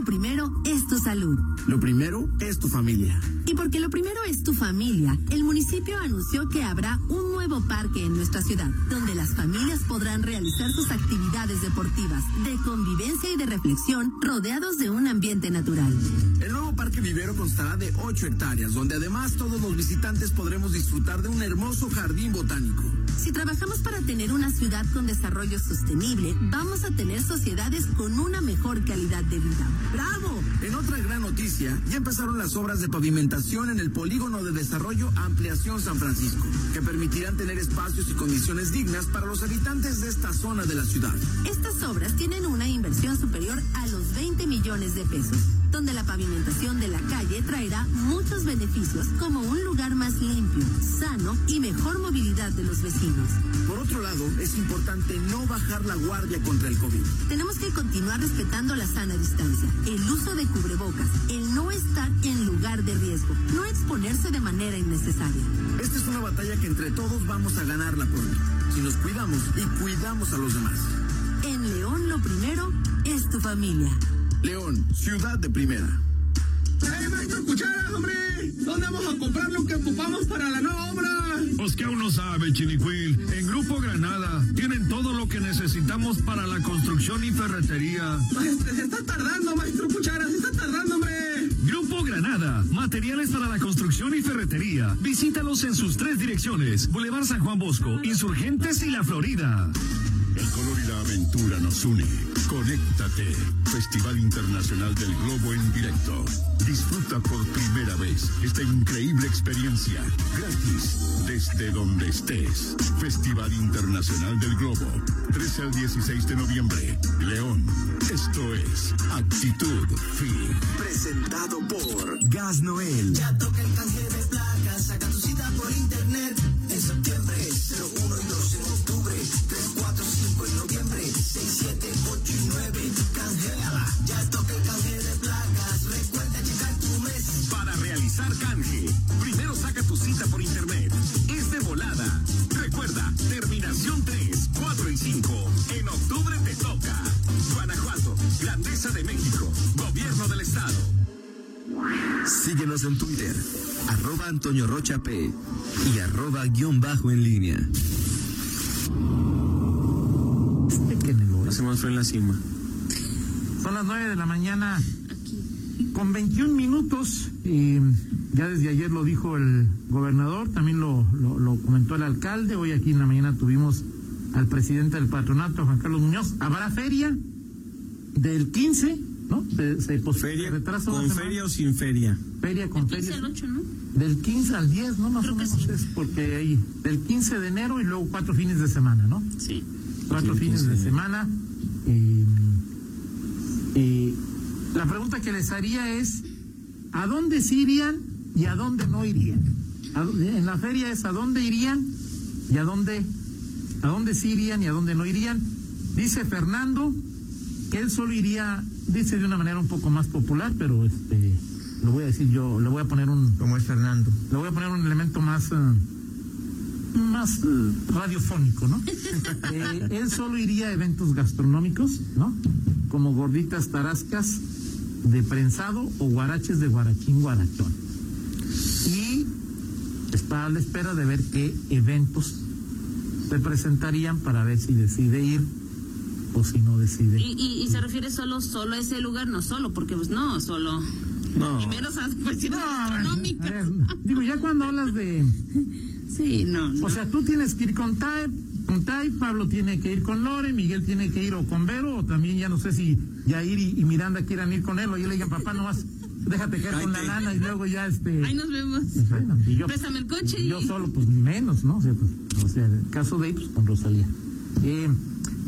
[SPEAKER 16] Lo primero es tu salud.
[SPEAKER 23] Lo primero es tu familia.
[SPEAKER 16] Y porque lo primero es tu familia, el municipio anunció que habrá un nuevo parque en nuestra ciudad, donde las familias podrán realizar sus actividades deportivas, de convivencia y de reflexión, rodeados de un ambiente natural.
[SPEAKER 23] El nuevo parque Parque Vivero constará de 8 hectáreas, donde además todos los visitantes podremos disfrutar de un hermoso jardín botánico.
[SPEAKER 16] Si trabajamos para tener una ciudad con desarrollo sostenible, vamos a tener sociedades con una mejor calidad de vida. ¡Bravo!
[SPEAKER 23] En otra gran noticia, ya empezaron las obras de pavimentación en el Polígono de Desarrollo Ampliación San Francisco, que permitirán tener espacios y condiciones dignas para los habitantes de esta zona de la ciudad.
[SPEAKER 16] Estas obras tienen una inversión superior a los 20 millones de pesos donde la pavimentación de la calle traerá muchos beneficios como un lugar más limpio, sano y mejor movilidad de los vecinos.
[SPEAKER 23] Por otro lado, es importante no bajar la guardia contra el COVID.
[SPEAKER 16] Tenemos que continuar respetando la sana distancia, el uso de cubrebocas, el no estar en lugar de riesgo, no exponerse de manera innecesaria.
[SPEAKER 23] Esta es una batalla que entre todos vamos a ganarla pronto, si nos cuidamos y cuidamos a los demás.
[SPEAKER 16] En León lo primero es tu familia.
[SPEAKER 23] León, ciudad de primera.
[SPEAKER 27] ¡Eh, maestro Cuchara, hombre! ¿Dónde vamos a comprar lo que ocupamos para la nueva obra?
[SPEAKER 28] Pues que aún no sabe, Chinicuil. En Grupo Granada tienen todo lo que necesitamos para la construcción y ferretería.
[SPEAKER 27] Maestro, se está tardando, maestro Cuchara, se está tardando, hombre.
[SPEAKER 28] Grupo Granada, materiales para la construcción y ferretería. Visítalos en sus tres direcciones: Boulevard San Juan Bosco, Insurgentes y La Florida.
[SPEAKER 5] Aventura nos une. Conéctate. Festival Internacional del Globo en directo. Disfruta por primera vez esta increíble experiencia. Gratis. Desde donde estés. Festival Internacional del Globo. 13 al 16 de noviembre. León. Esto es Actitud Fin.
[SPEAKER 15] Presentado por Gas Noel.
[SPEAKER 29] Ya toca el
[SPEAKER 1] Síguenos en Twitter, arroba Antonio Rocha P y arroba guion bajo en línea.
[SPEAKER 26] Hace más frío en la cima.
[SPEAKER 2] Son las 9 de la mañana con 21 minutos. Y ya desde ayer lo dijo el gobernador, también lo, lo, lo comentó el alcalde. Hoy aquí en la mañana tuvimos al presidente del patronato, Juan Carlos Muñoz. Habrá feria del 15, ¿no? Se, se
[SPEAKER 26] Feria,
[SPEAKER 2] se retrasa una
[SPEAKER 26] ¿Con feria o sin feria?
[SPEAKER 2] Feria con
[SPEAKER 8] Del 15
[SPEAKER 2] feria.
[SPEAKER 8] al 8, ¿no?
[SPEAKER 2] Del 15 al 10, ¿no? Más o menos es porque hay del 15 de enero y luego cuatro fines de semana, ¿no?
[SPEAKER 8] Sí.
[SPEAKER 2] Cuatro
[SPEAKER 26] Sí,
[SPEAKER 2] fines
[SPEAKER 26] 15
[SPEAKER 2] de semana. Y, y la pregunta que les haría es, ¿a dónde sí irían y a dónde no irían? ¿A dónde- en la feria es a dónde irían y a dónde, a dónde sí irían y a dónde no irían. Dice Fernando que él solo iría, dice de una manera un poco más popular, pero este lo voy a decir yo, le voy a poner un
[SPEAKER 4] Como es Fernando.
[SPEAKER 2] le voy a poner un elemento más eh, más eh, radiofónico, ¿no? <laughs> Eh, él solo iría a eventos gastronómicos, ¿no? Como gorditas tarascas de prensado o guaraches de guarachín guarachón. Y está a la espera de ver qué eventos se presentarían para ver si decide ir o si no decide.
[SPEAKER 8] Y, y, y se refiere solo, solo a ese lugar, no solo, porque pues no, solo.
[SPEAKER 26] No.
[SPEAKER 8] Y menos <laughs> a cuestiones
[SPEAKER 2] A
[SPEAKER 8] gastronómicas.
[SPEAKER 2] ver, digo, ya cuando hablas de...
[SPEAKER 8] Sí, no. no.
[SPEAKER 2] O sea, tú tienes que ir con Tai, con Tai, Pablo tiene que ir con Lore, Miguel tiene que ir o con Vero, o también ya no sé si Yair y, y Miranda quieran ir con él, o yo le digan, papá, nomás déjate caer con la lana y luego ya este...
[SPEAKER 8] Ahí nos vemos.
[SPEAKER 2] Bueno, y yo,
[SPEAKER 8] Préstame el coche y...
[SPEAKER 2] yo solo, pues menos, ¿no? O sea, pues, o sea, el caso de ahí, pues con Rosalía. Eh,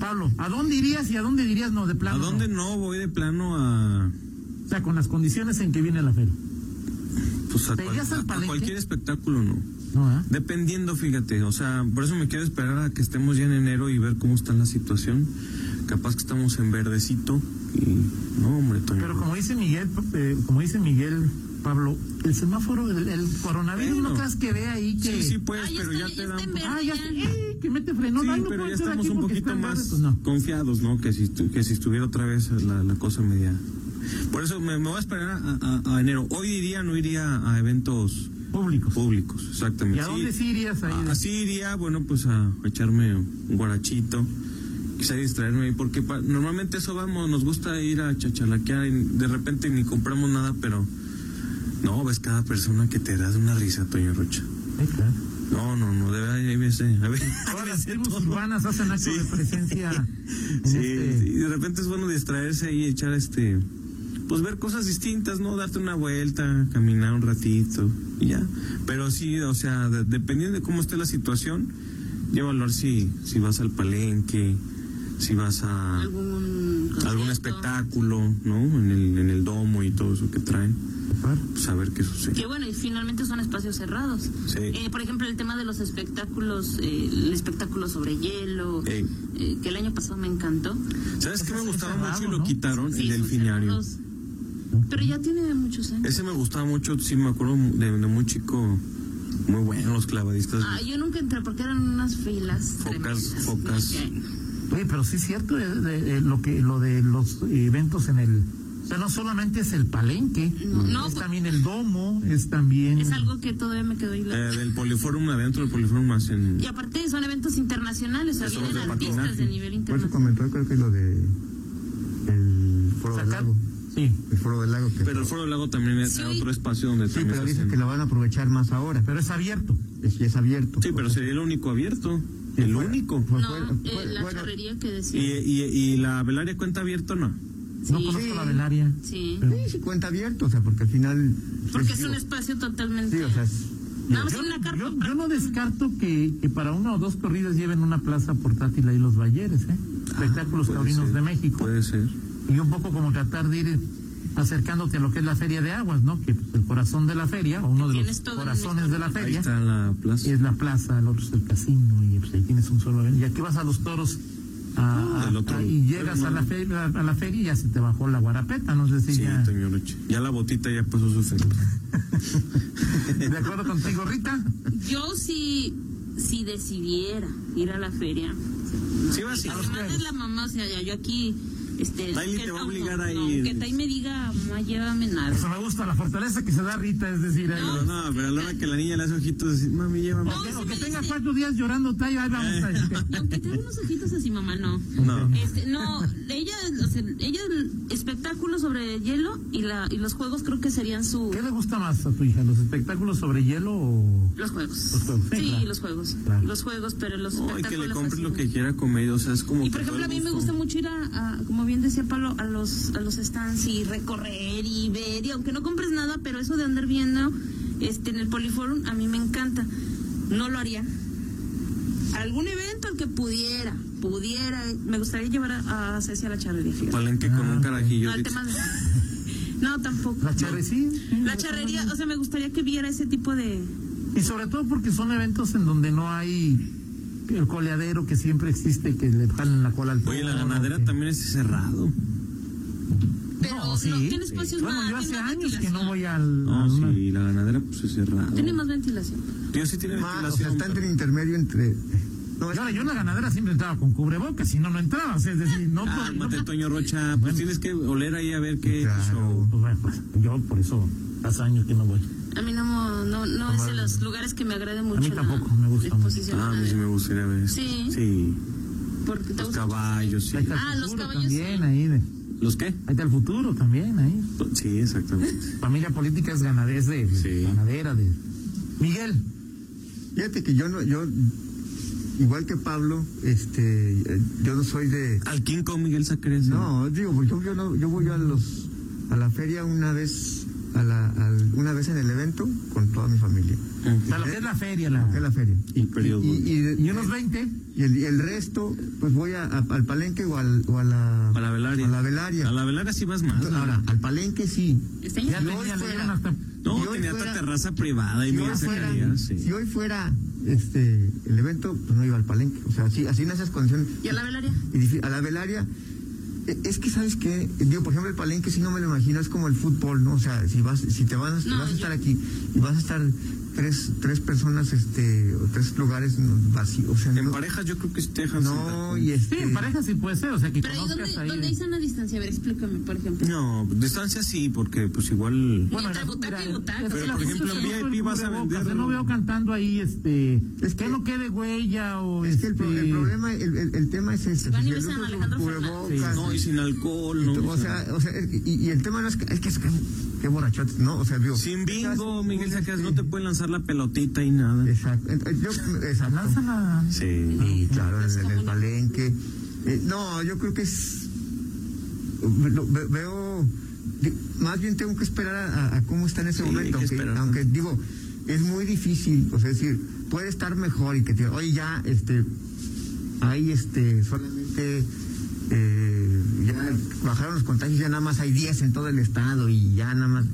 [SPEAKER 2] Pablo, ¿a dónde irías y a dónde dirías no de
[SPEAKER 26] ¿A
[SPEAKER 2] plano?
[SPEAKER 26] dónde no voy de plano a,
[SPEAKER 2] O sea, con las condiciones en que viene la feria.
[SPEAKER 26] pues a,
[SPEAKER 2] ¿Te irías
[SPEAKER 26] cual-
[SPEAKER 2] al
[SPEAKER 26] a
[SPEAKER 2] palenque?
[SPEAKER 26] cualquier espectáculo? No.
[SPEAKER 2] No, ¿eh?
[SPEAKER 26] Dependiendo, fíjate, o sea, por eso me quiero esperar a que estemos ya en enero y ver cómo está la situación. Capaz que estamos en verdecito y no, hombre, Toño.
[SPEAKER 2] Pero como dice Miguel, eh, como dice Miguel, Pablo, el semáforo, el, el coronavirus,
[SPEAKER 26] Bueno.
[SPEAKER 2] ¿no crees que ve ahí que...
[SPEAKER 26] Sí, sí, pues,
[SPEAKER 8] Ah, ya
[SPEAKER 26] pero
[SPEAKER 8] está-
[SPEAKER 26] ya
[SPEAKER 8] ya
[SPEAKER 26] te dan...
[SPEAKER 2] Ah, ya, eh, que mete frenón.
[SPEAKER 26] Sí,
[SPEAKER 2] no
[SPEAKER 26] pero ya estamos un
[SPEAKER 2] porque
[SPEAKER 26] poquito
[SPEAKER 2] verde,
[SPEAKER 26] más
[SPEAKER 2] pues no.
[SPEAKER 26] confiados, ¿no? Que si, que si estuviera otra vez la, la cosa media. Por eso me, me voy a esperar a, a- a enero. Hoy iría, no iría a eventos
[SPEAKER 2] Públicos.
[SPEAKER 26] públicos, exactamente.
[SPEAKER 2] ¿Y a dónde sí irías ahí?
[SPEAKER 26] Así iría, bueno, pues a echarme un guarachito, quizá distraerme, porque pa- normalmente eso vamos, nos gusta ir a chachalaquear y de repente ni compramos nada, pero No, ves cada persona que te da una risa, Toño Rocha. No, no, no, debe haber, veces, a ver,
[SPEAKER 2] Todas las tribus urbanas hacen acto de presencia. en <laughs>
[SPEAKER 26] Sí,
[SPEAKER 2] este-
[SPEAKER 26] sí, de repente es bueno distraerse ahí y echar este, pues ver cosas distintas, ¿no? Darte una vuelta, caminar un ratito y ya. Pero sí, o sea, de- dependiendo de cómo esté la situación, ya evaluar si, si vas al palenque, si vas a
[SPEAKER 8] algún,
[SPEAKER 26] algún espectáculo, ¿no? En el, en el domo y todo eso que traen. Pues a ver qué sucede.
[SPEAKER 8] Que bueno, y finalmente son espacios cerrados.
[SPEAKER 26] Sí.
[SPEAKER 8] Eh, por ejemplo, el tema de los espectáculos, eh, el espectáculo sobre hielo, eh, que el año pasado me encantó.
[SPEAKER 26] ¿Sabes qué me gustaba
[SPEAKER 8] cerrado,
[SPEAKER 26] mucho y lo
[SPEAKER 8] ¿no?
[SPEAKER 26] quitaron?
[SPEAKER 8] Sí,
[SPEAKER 26] el delfinario.
[SPEAKER 8] Pero ya tiene muchos años.
[SPEAKER 26] Ese me gustaba mucho, sí me acuerdo de, de muy chico, muy bueno los clavadistas.
[SPEAKER 8] Ah, yo nunca entré porque eran unas filas.
[SPEAKER 26] Focas,
[SPEAKER 8] tremendas.
[SPEAKER 26] focas.
[SPEAKER 2] Oye, pero sí es cierto eh, de- eh, lo que lo de los eventos en el sea, no solamente es el palenque,
[SPEAKER 8] no,
[SPEAKER 2] es
[SPEAKER 8] pues-
[SPEAKER 2] también el domo, es también
[SPEAKER 8] Es algo que todavía me quedó ahí.
[SPEAKER 26] Eh, del poliforum adentro del poliforum más en...
[SPEAKER 8] Y aparte son eventos internacionales, o sea, vienen
[SPEAKER 26] de
[SPEAKER 8] artistas
[SPEAKER 26] patinaje.
[SPEAKER 8] de nivel
[SPEAKER 4] Por eso
[SPEAKER 8] internacional.
[SPEAKER 4] comentó, creo que lo de el foro del lago.
[SPEAKER 2] Sí.
[SPEAKER 4] El foro del lago. Que
[SPEAKER 26] Pero el Foro del Lago también es
[SPEAKER 8] Sí.
[SPEAKER 26] otro espacio donde
[SPEAKER 4] sí, pero
[SPEAKER 26] se
[SPEAKER 4] dice
[SPEAKER 26] hacen-
[SPEAKER 4] que lo van a aprovechar más ahora.
[SPEAKER 2] Pero es abierto.
[SPEAKER 4] Es, y es abierto.
[SPEAKER 26] Sí, pero sería el único abierto. El único.
[SPEAKER 8] No, eh, la charrería que
[SPEAKER 26] ¿Y,
[SPEAKER 8] decía.
[SPEAKER 26] y, y la velaria cuenta abierto no?
[SPEAKER 2] No
[SPEAKER 8] Sí.
[SPEAKER 2] conozco la velaria.
[SPEAKER 8] Sí.
[SPEAKER 4] Sí, sí cuenta abierto, o sea, porque al final...
[SPEAKER 8] Porque es un
[SPEAKER 4] digo,
[SPEAKER 8] espacio totalmente.
[SPEAKER 4] Sí, o sea, es-
[SPEAKER 2] Yo,
[SPEAKER 8] una
[SPEAKER 2] yo- yo no descarto que, que para una o dos corridas lleven una plaza portátil ahí los Valleres, ¿eh? Espectáculos
[SPEAKER 26] puede
[SPEAKER 2] taurinos
[SPEAKER 26] ser,
[SPEAKER 2] de México.
[SPEAKER 26] Puede ser.
[SPEAKER 2] Y un poco como tratar de ir acercándote a lo que es la Feria de Aguas, ¿no? Que el corazón de la feria, o uno de los corazones de la
[SPEAKER 26] Ahí
[SPEAKER 2] feria,
[SPEAKER 26] está la plaza.
[SPEAKER 2] es la plaza, el otro es el casino, y pues ahí tienes un solo evento. Y aquí vas a los toros a-
[SPEAKER 26] Ah, del otro.
[SPEAKER 2] a- y llegas a la, feria, a la feria y ya se te bajó la guarapeta, no sé si
[SPEAKER 26] Sí,
[SPEAKER 2] ya...
[SPEAKER 26] La botita ya puso su efecto. <laughs>
[SPEAKER 2] ¿De acuerdo contigo, Rita?
[SPEAKER 8] Yo si, si decidiera ir a la feria.
[SPEAKER 26] Sí, vas a ir.
[SPEAKER 8] Además es la mamá, o sea, ya yo aquí. Este,
[SPEAKER 26] Daily
[SPEAKER 8] que
[SPEAKER 26] te va a
[SPEAKER 8] no,
[SPEAKER 26] obligar
[SPEAKER 8] no,
[SPEAKER 26] a
[SPEAKER 8] no,
[SPEAKER 26] ir.
[SPEAKER 8] que Tai me diga, mamá, llévame nada.
[SPEAKER 2] Eso me gusta, la fortaleza que se da Rita, es decir,
[SPEAKER 26] Pero no, pero a la hora que la niña le hace ojitos, así, mami, llévame.
[SPEAKER 8] No,
[SPEAKER 2] que
[SPEAKER 8] me
[SPEAKER 2] tenga
[SPEAKER 8] dice-
[SPEAKER 2] cuatro días llorando, Tai, ahí vamos, Tai.
[SPEAKER 8] Y <laughs> aunque tenga unos ojitos así, mamá, no.
[SPEAKER 26] No.
[SPEAKER 8] Este, no, ella, o sea, ella el espectáculo sobre hielo y la y los juegos creo que serían su
[SPEAKER 2] ¿Qué le gusta más a tu hija, los espectáculos sobre hielo o...?
[SPEAKER 8] los juegos.
[SPEAKER 2] Los juegos, sí,
[SPEAKER 8] Sí,
[SPEAKER 2] claro.
[SPEAKER 8] los juegos.
[SPEAKER 2] Claro.
[SPEAKER 8] Los juegos, pero los
[SPEAKER 26] No, y que
[SPEAKER 8] espectáculos.
[SPEAKER 26] le compres
[SPEAKER 8] así
[SPEAKER 26] lo
[SPEAKER 8] no.
[SPEAKER 26] que quiera comer, o sea, es como
[SPEAKER 8] Y por ejemplo, a mí me gusta mucho ir a, a, como bien decía Pablo, a los, a los stands y recorrer y ver, y aunque no compres nada, pero eso de andar viendo este, en el Poliforum, a mí me encanta. No lo haría. Algún evento al que pudiera, pudiera, me gustaría llevar a, a Ceci a la charrería.
[SPEAKER 26] Palenque con un carajillo.
[SPEAKER 8] No, el tema de- <laughs> No, tampoco.
[SPEAKER 2] La charre, sí. sí,
[SPEAKER 8] La charrería, o sea, me gustaría que viera ese tipo de...
[SPEAKER 2] Y sobre todo porque son eventos en donde no hay el coleadero que siempre existe, que le jalan la cola al
[SPEAKER 26] Oye, la ganadera
[SPEAKER 2] que-
[SPEAKER 26] también es cerrado.
[SPEAKER 8] Pero
[SPEAKER 2] No, sí.
[SPEAKER 8] no, tiene espacios
[SPEAKER 2] Bueno,
[SPEAKER 8] más.
[SPEAKER 2] yo hace años que no voy al...
[SPEAKER 26] No,
[SPEAKER 2] a una-
[SPEAKER 26] sí, la ganadera pues es cerrado.
[SPEAKER 8] Tiene más ventilación.
[SPEAKER 26] Tío, sí tiene
[SPEAKER 4] más, o sea,
[SPEAKER 26] ventilación.
[SPEAKER 4] está entre
[SPEAKER 26] pero-
[SPEAKER 4] intermedio entre... No, es-
[SPEAKER 2] yo en la ganadera siempre entraba con cubrebocas, si no, no entraba. O sea, es decir, no... no-
[SPEAKER 26] Cálmate, Toño Rocha. Pues tienes que oler ahí a ver qué
[SPEAKER 4] Claro.
[SPEAKER 2] Pues bueno, pues, yo por eso hace años que no voy.
[SPEAKER 8] A mí no, no, no es de los lugares que me agrade mucho.
[SPEAKER 2] mí
[SPEAKER 8] la
[SPEAKER 2] tampoco me gusta
[SPEAKER 8] exposición
[SPEAKER 26] Ah, a mí sí me gustaría ver.
[SPEAKER 8] Sí.
[SPEAKER 26] Sí.
[SPEAKER 8] Porque te
[SPEAKER 26] Los caballos, sí.
[SPEAKER 8] Ah, los caballos,
[SPEAKER 2] también,
[SPEAKER 8] sí.
[SPEAKER 2] ahí. de-
[SPEAKER 26] ¿Los qué?
[SPEAKER 2] ahí está el futuro también, ahí.
[SPEAKER 26] Sí, exactamente. <laughs>
[SPEAKER 2] Familia política es ganadera, es de
[SPEAKER 26] Sí.
[SPEAKER 2] ganadera, de... Miguel,
[SPEAKER 4] Fíjate que yo no, yo, igual que Pablo, este, yo no soy de...
[SPEAKER 26] Al King Kong Miguel Zacres.
[SPEAKER 4] No, digo, porque yo, yo no, yo voy a los, a la feria una vez, a la, al- una vez en el evento con toda mi familia.
[SPEAKER 2] o sea, lo que es la feria, la...
[SPEAKER 4] Es la feria.
[SPEAKER 26] Y periodo.
[SPEAKER 4] Y, y-
[SPEAKER 2] Y unos 20.
[SPEAKER 4] y el, y el resto, pues voy a, a- al palenque o, al, o a la...
[SPEAKER 26] A la velaria.
[SPEAKER 4] A la velaria.
[SPEAKER 26] A la velaria sí vas más.
[SPEAKER 4] Ahora, al palenque sí.
[SPEAKER 2] Ya tenía,
[SPEAKER 4] fuera-
[SPEAKER 2] hasta...
[SPEAKER 26] No,
[SPEAKER 4] Si
[SPEAKER 26] tenía
[SPEAKER 4] fuera-
[SPEAKER 26] hasta terraza privada y
[SPEAKER 4] si hoy fuera,
[SPEAKER 26] sí.
[SPEAKER 4] si hoy fuera este el evento, pues no iba al palenque. O sea, así, así en esas condiciones.
[SPEAKER 8] ¿Y a la velaria?
[SPEAKER 4] Y a la velaria, es que sabes qué, digo, por ejemplo, el palenque si no me lo imagino, es como el fútbol, ¿no? O sea, si vas, si te vas,
[SPEAKER 8] No,
[SPEAKER 4] vas a estar aquí y vas a estar tres, tres personas, este, o tres lugares vacíos. O sea,
[SPEAKER 26] En
[SPEAKER 4] no-
[SPEAKER 26] parejas yo creo que sí te dejan
[SPEAKER 4] No, y
[SPEAKER 2] Sí,
[SPEAKER 4] este.
[SPEAKER 2] en pareja sí puede ser, o sea, que
[SPEAKER 8] Pero ¿y
[SPEAKER 2] conozcas
[SPEAKER 8] dónde,
[SPEAKER 2] ahí.
[SPEAKER 8] dónde hay sana distancia? A ver, explícame, por ejemplo.
[SPEAKER 26] No, distancia sí, porque pues igual...
[SPEAKER 8] Bueno, entre butaca y butaca.
[SPEAKER 26] Pero, por ejemplo, en VIP vas a vender...
[SPEAKER 2] No veo cantando ahí, este, que, no quede huella o
[SPEAKER 4] Es que el, pro-
[SPEAKER 2] este,
[SPEAKER 4] el problema, el, el- el tema es ese.
[SPEAKER 8] Van y besan a Alejandro Fernández.
[SPEAKER 26] No, y sin alcohol, ¿no?
[SPEAKER 4] O sea, o sea, y, y el tema no es que, es que es que- qué borrachotes, ¿no? O sea, digo.
[SPEAKER 26] Sin bingo, Miguel Sacas, no te pueden lanzar la pelotita y nada.
[SPEAKER 4] Exacto. Yo, exacto.
[SPEAKER 2] lánzala.
[SPEAKER 26] Sí.
[SPEAKER 4] Sí, claro, en, el- en el palenque. Eh, no, yo creo que es. lo- ve- veo. Más bien tengo que esperar a, cómo está en ese
[SPEAKER 26] Sí,
[SPEAKER 4] momento.
[SPEAKER 26] que
[SPEAKER 4] Aunque,
[SPEAKER 26] esperar.
[SPEAKER 4] aunque digo, es muy difícil. O sea, es decir, puede estar mejor y que te. Oye, ya, este. Hay este. Solamente. eh, ya bajaron los contagios, ya nada más hay 10 en todo el estado y ya nada más.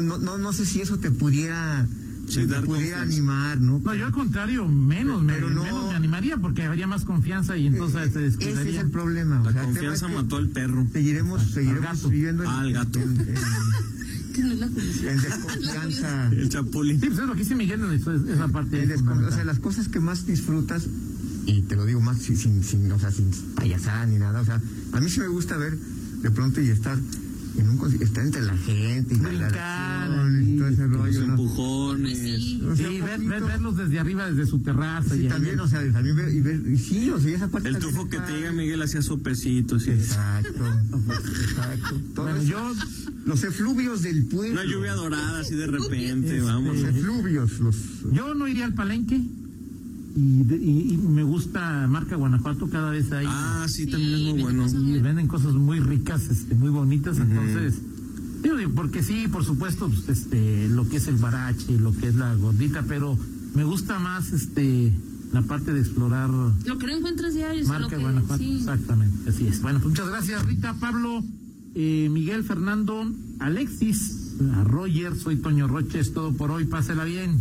[SPEAKER 4] No, no, no sé si eso te pudiera.
[SPEAKER 26] Sí,
[SPEAKER 4] te
[SPEAKER 26] dar
[SPEAKER 4] animar, ¿no?
[SPEAKER 2] No, yo al contrario, menos, me,
[SPEAKER 4] Pero no-
[SPEAKER 2] menos me animaría porque habría más confianza y entonces se
[SPEAKER 4] Ese es
[SPEAKER 2] descuidaría.
[SPEAKER 4] el problema. o
[SPEAKER 26] La
[SPEAKER 4] sea, el tema
[SPEAKER 26] confianza
[SPEAKER 4] es que
[SPEAKER 26] mató al perro.
[SPEAKER 4] Seguiremos, seguiremos
[SPEAKER 2] gato.
[SPEAKER 4] viviendo en,
[SPEAKER 26] Ah, al gato.
[SPEAKER 4] en- en- <laughs>
[SPEAKER 8] Que no <laughs> la
[SPEAKER 4] desconfianza.
[SPEAKER 26] El chapulín.
[SPEAKER 2] Sí, pues es lo que dice Miguel en eso, es- esa parte.
[SPEAKER 4] descon- o sea, las cosas que más disfrutas, y te lo digo más sin, sin, sin, o sea, sin payasada ni nada, o sea, a mí sí me gusta ver de pronto y estar en un estar entre la gente y la
[SPEAKER 2] Brincar,
[SPEAKER 4] relación y todo ese
[SPEAKER 26] Los
[SPEAKER 4] rollo, ¿no?
[SPEAKER 26] empujones.
[SPEAKER 8] Sí.
[SPEAKER 4] O sea,
[SPEAKER 2] Sí, ver- ver- verlos desde arriba, desde su terraza.
[SPEAKER 4] Sí,
[SPEAKER 2] y ahí-
[SPEAKER 4] también, o sea, también ver, y ver, y sí, o sea, esa parte
[SPEAKER 26] El tufo que
[SPEAKER 4] está-
[SPEAKER 26] te diga Miguel hacía sopecitos.
[SPEAKER 4] Exacto, exacto. Todo
[SPEAKER 2] Bueno,
[SPEAKER 4] eso-
[SPEAKER 2] yo,
[SPEAKER 4] los efluvios del pueblo.
[SPEAKER 26] Una lluvia dorada así de repente,
[SPEAKER 2] Este,
[SPEAKER 26] vamos.
[SPEAKER 4] Los efluvios, los...
[SPEAKER 2] yo no iría al palenque y, de- y- y me gusta Marca Guanajuato cada vez ahí.
[SPEAKER 26] Ah, sí,
[SPEAKER 8] Sí,
[SPEAKER 26] también es muy bueno.
[SPEAKER 2] y venden cosas muy ricas, este, muy bonitas, entonces, digo, porque sí, por supuesto, pues, este, lo que es el barache, lo que es la gordita, pero me gusta más, este, la parte de explorar
[SPEAKER 8] Lo que no encuentras diario, lo
[SPEAKER 2] marca
[SPEAKER 8] que,
[SPEAKER 2] Guanajuato,
[SPEAKER 8] sí.
[SPEAKER 2] exactamente, así es. Bueno, pues muchas gracias, Rita, Pablo, eh, Miguel, Fernando, Alexis, a Roger, soy Toño Roche, es todo por hoy, pásela bien.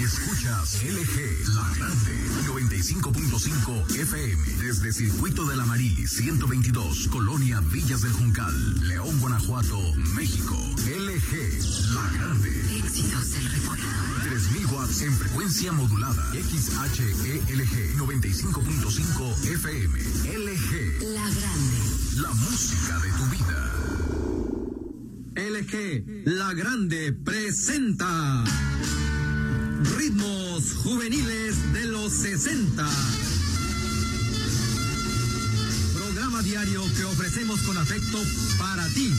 [SPEAKER 1] Escuchas LG La Grande 95.5 FM desde Circuito del Amaril 122 Colonia Villas del Juncal León Guanajuato México. LG La Grande.
[SPEAKER 6] Éxitos del reformador.
[SPEAKER 1] 3000 watts en frecuencia modulada. XHELG 95.5 FM LG
[SPEAKER 6] La grande.
[SPEAKER 1] La música de tu vida.
[SPEAKER 23] LG La Grande presenta Ritmos Juveniles de los 60. Programa diario que ofrecemos con afecto para ti.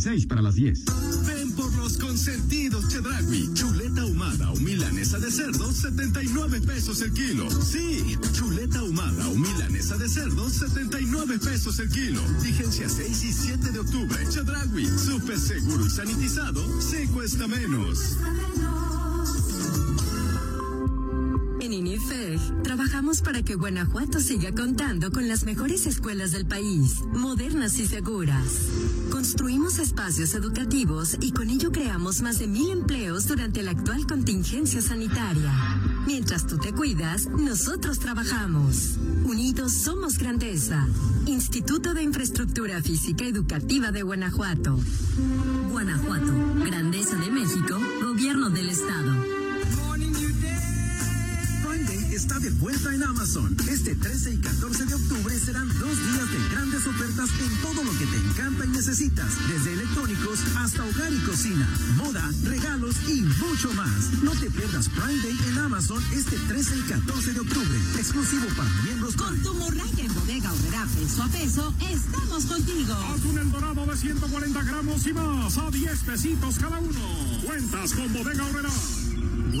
[SPEAKER 30] 26 para las 10.
[SPEAKER 25] Ven por los consentidos Chedragui. Chuleta ahumada o milanesa de cerdo, 79 pesos el kilo. Sí, chuleta ahumada o milanesa de cerdo, 79 pesos el kilo. Vigencia 6 y 7 de octubre. Chedragui, súper seguro y sanitizado, se cuesta menos.
[SPEAKER 6] Para que Guanajuato siga contando con las mejores escuelas del país, modernas y seguras. Construimos espacios educativos y con ello creamos más de mil empleos durante la actual contingencia sanitaria. Mientras tú te cuidas, nosotros trabajamos. Unidos somos grandeza. Instituto de Infraestructura Física Educativa de Guanajuato. Guanajuato, Grandeza de México, Gobierno del Estado.
[SPEAKER 31] En Amazon. Este 13 y 14 de octubre serán dos días de grandes ofertas en todo lo que te encanta y necesitas, desde electrónicos hasta hogar y cocina, moda, regalos y mucho más. No te pierdas Prime Day en Amazon este 13 y 14 de octubre, exclusivo para miembros
[SPEAKER 16] Con tu morraya en bodega horrera peso a peso, estamos contigo.
[SPEAKER 32] Atún el dorado de 140 gramos y más a 10 pesitos cada uno. Cuentas con Bodega Horrera.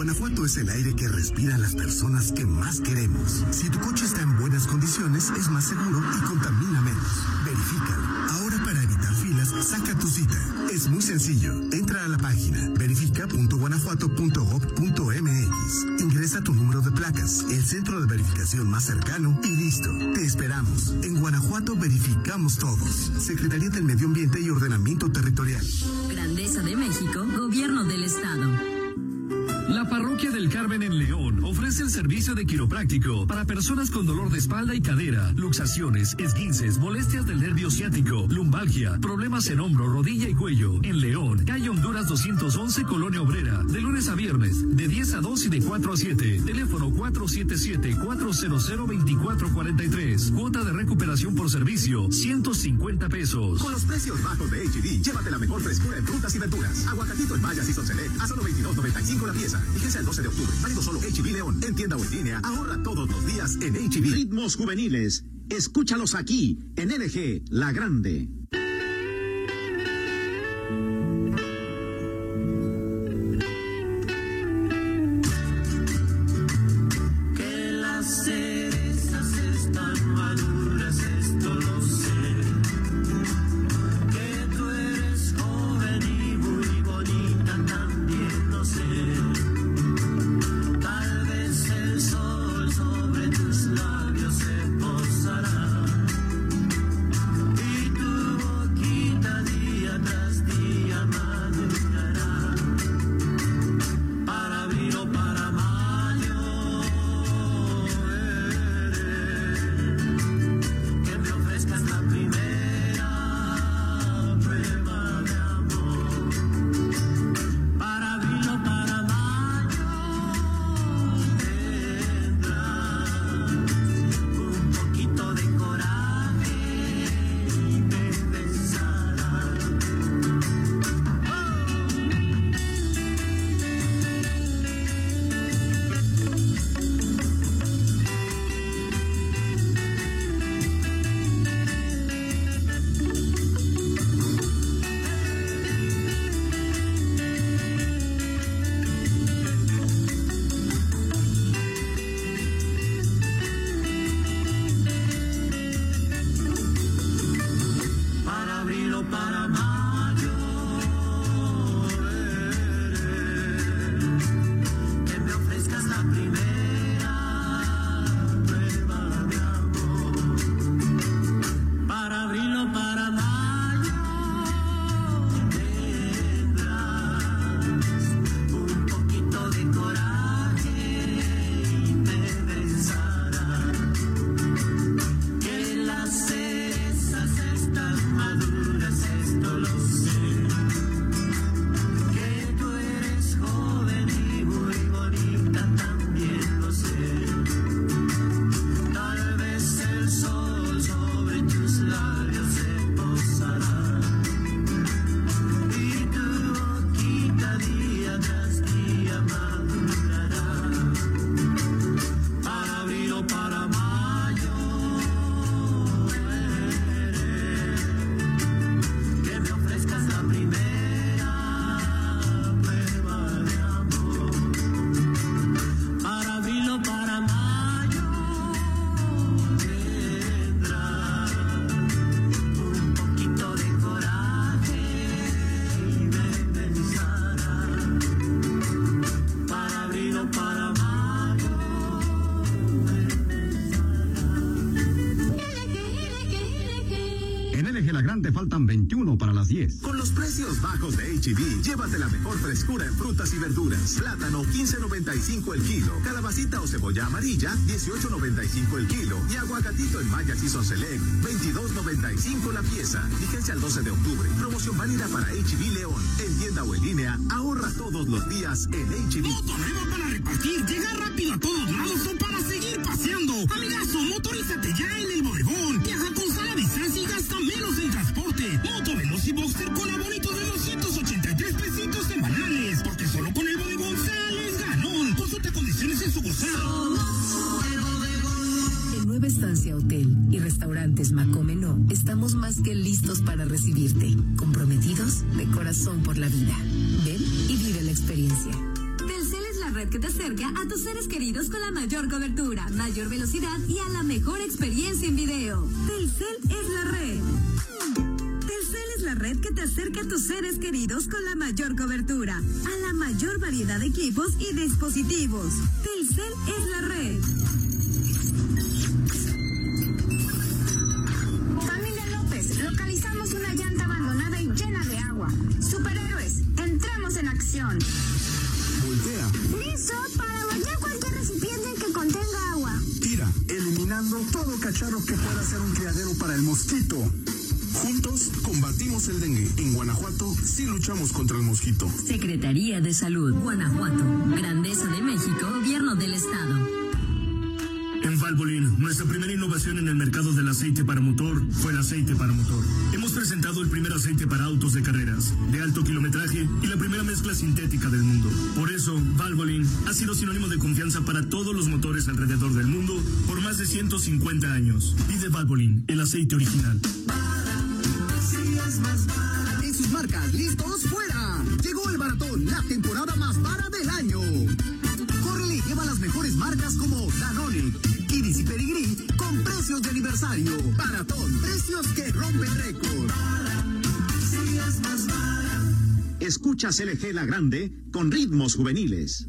[SPEAKER 15] Guanajuato es el aire que respiran las personas que más queremos. Si tu coche está en buenas condiciones, es más seguro y contamina menos. Verifícalo. Ahora para evitar filas, saca tu cita. Es muy sencillo. Entra a la página verifica.guanajuato.gov.mx. Ingresa tu número de placas, el centro de verificación más cercano y listo. Te esperamos. En Guanajuato verificamos todos. Secretaría del Medio Ambiente y Ordenamiento Territorial.
[SPEAKER 6] Grandeza de México, Gobierno del Estado.
[SPEAKER 32] La Parroquia del Carmen en León ofrece el servicio de quiropráctico para personas con dolor de espalda y cadera, luxaciones, esguinces, molestias del nervio ciático, lumbalgia, problemas en hombro, rodilla y cuello. En León, calle Honduras 211, Colonia Obrera, de lunes a viernes, de 10 a 2 y de 4 a 7. Teléfono 477-400-2443. Cuota de recuperación por servicio, 150 pesos.
[SPEAKER 31] Con los precios bajos de HB, llévate la mejor frescura en frutas y verduras. Aguacatito en Maya y Select a solo 22.95 la pieza. Fíjense el 12 de octubre. Válido solo HB León. En tienda o en línea. Ahorra todos los días en HB.
[SPEAKER 33] Ritmos juveniles. Escúchalos aquí, en LG, La Grande.
[SPEAKER 31] HB, llévate la mejor frescura en frutas y verduras. Plátano 15.95 el kilo, calabacita o cebolla amarilla 18.95 el kilo y aguacatito en Maya Season Select 22.95 la pieza. Vigencia al 12 de octubre. Promoción válida para HB León. En tienda o en línea, ahorra todos los días en HB.
[SPEAKER 34] Moto nuevo para repartir, llega rápido a todos lados o para seguir paseando. Amigazo, motorízate ya en el bodegón. Viaja con sala distancia y gasta menos en transporte. Moto Veloz y Boxer con abonito de 283 en su
[SPEAKER 35] Nueva Estancia Hotel y Restaurantes Macomeno estamos más que listos para recibirte, comprometidos de corazón por la vida. Ven y vive la experiencia.
[SPEAKER 6] Telcel es la red que te acerca a tus seres queridos con la mayor cobertura, mayor velocidad y a la mejor experiencia en video. Telcel es la red. La red que te acerca a tus seres queridos con la mayor cobertura, a la mayor variedad de equipos y dispositivos. Telcel es la red.
[SPEAKER 19] Familia López, localizamos una llanta abandonada y llena de agua. Superhéroes, entramos en acción.
[SPEAKER 36] Voltea.
[SPEAKER 19] Listo para bañar cualquier recipiente que contenga agua.
[SPEAKER 36] Tira, eliminando todo cacharro que pueda ser un criadero para el mosquito. Juntos combatimos el dengue. En Guanajuato sí luchamos contra el mosquito.
[SPEAKER 35] Secretaría de Salud, Guanajuato. Grandeza de México, Gobierno del Estado.
[SPEAKER 37] En Valvoline, nuestra primera innovación en el mercado del aceite para motor fue el aceite para motor. Hemos presentado el primer aceite para autos de carreras, de alto kilometraje y la primera mezcla sintética del mundo. Por eso, Valvoline ha sido sinónimo de confianza para todos los motores alrededor del mundo por más de 150 años. Pide Valvoline, el aceite original.
[SPEAKER 23] En sus marcas, listos, fuera. Llegó el maratón, la temporada más vara del año. Córrele y lleva las mejores marcas como Danone, Kiris y Pedigrí con precios de aniversario. Maratón, precios que rompen récord.
[SPEAKER 31] Escuchas LG La Grande con ritmos juveniles.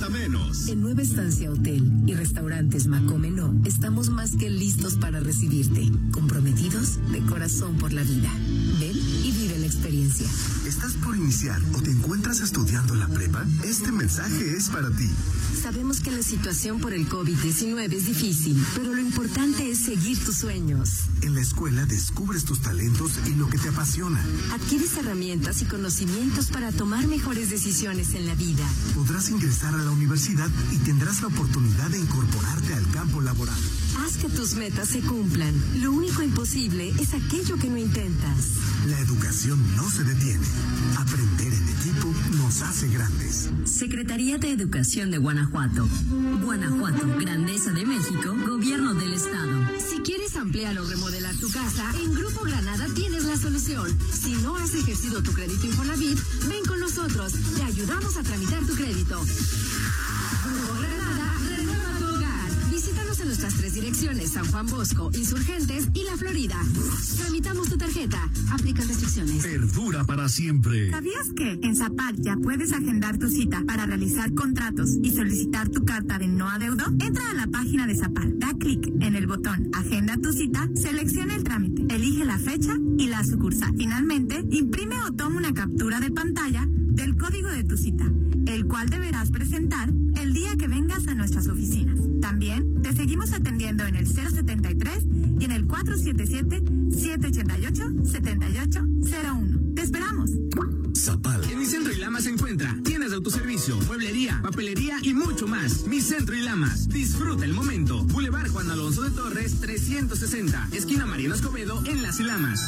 [SPEAKER 25] Cuesta menos.
[SPEAKER 6] En Nueva Estancia Hotel y Restaurantes Macomeno, estamos más que listos para recibirte. Comprometidos de corazón por la vida. Ven y vive la experiencia.
[SPEAKER 15] ¿Estás por iniciar o te encuentras estudiando la prepa? Este mensaje es para ti.
[SPEAKER 6] Sabemos que la situación por el COVID-19 es difícil, pero lo importante es seguir tus sueños.
[SPEAKER 15] En la escuela descubres tus talentos y lo que te apasiona.
[SPEAKER 6] Adquieres herramientas y conocimientos para tomar mejores decisiones en la vida.
[SPEAKER 15] Podrás ingresar a la universidad y tendrás la oportunidad de incorporarte al campo laboral.
[SPEAKER 6] Haz que tus metas se cumplan. Lo único imposible es aquello que no intentas.
[SPEAKER 15] La educación no se detiene. Aprender nos hace grandes.
[SPEAKER 6] Secretaría de Educación de Guanajuato. Guanajuato, Grandeza de México, Gobierno del Estado.
[SPEAKER 16] Si quieres ampliar o remodelar tu casa, en Grupo Granada tienes la solución. Si no has ejercido tu crédito Infonavit, ven con nosotros. Te ayudamos a tramitar tu crédito. Grupo Granada, nuestras tres direcciones, San Juan Bosco, Insurgentes y La Florida. Tramitamos tu tarjeta. Aplican restricciones.
[SPEAKER 28] Perdura para siempre.
[SPEAKER 19] ¿Sabías que en Zapac ya puedes agendar tu cita para realizar contratos y solicitar tu carta de no adeudo? Entra a la página de Zapac, da clic en el botón Agenda tu cita, selecciona el trámite, elige la fecha y la sucursal. Finalmente, imprime o toma una captura de pantalla del código de tu cita, el cual deberás presentar el día que vengas a nuestras oficinas. También te seguimos atendiendo en el 073 y en el 477-788-7801. ¡Te esperamos!
[SPEAKER 38] Zapal. En mi centro y Lama se encuentra tiendas de autoservicio, mueblería, papelería y mucho más. Mi centro y Lamas. Disfruta el momento. Boulevard Juan Alonso de Torres 360, esquina Mariano Escobedo en Las Lamas.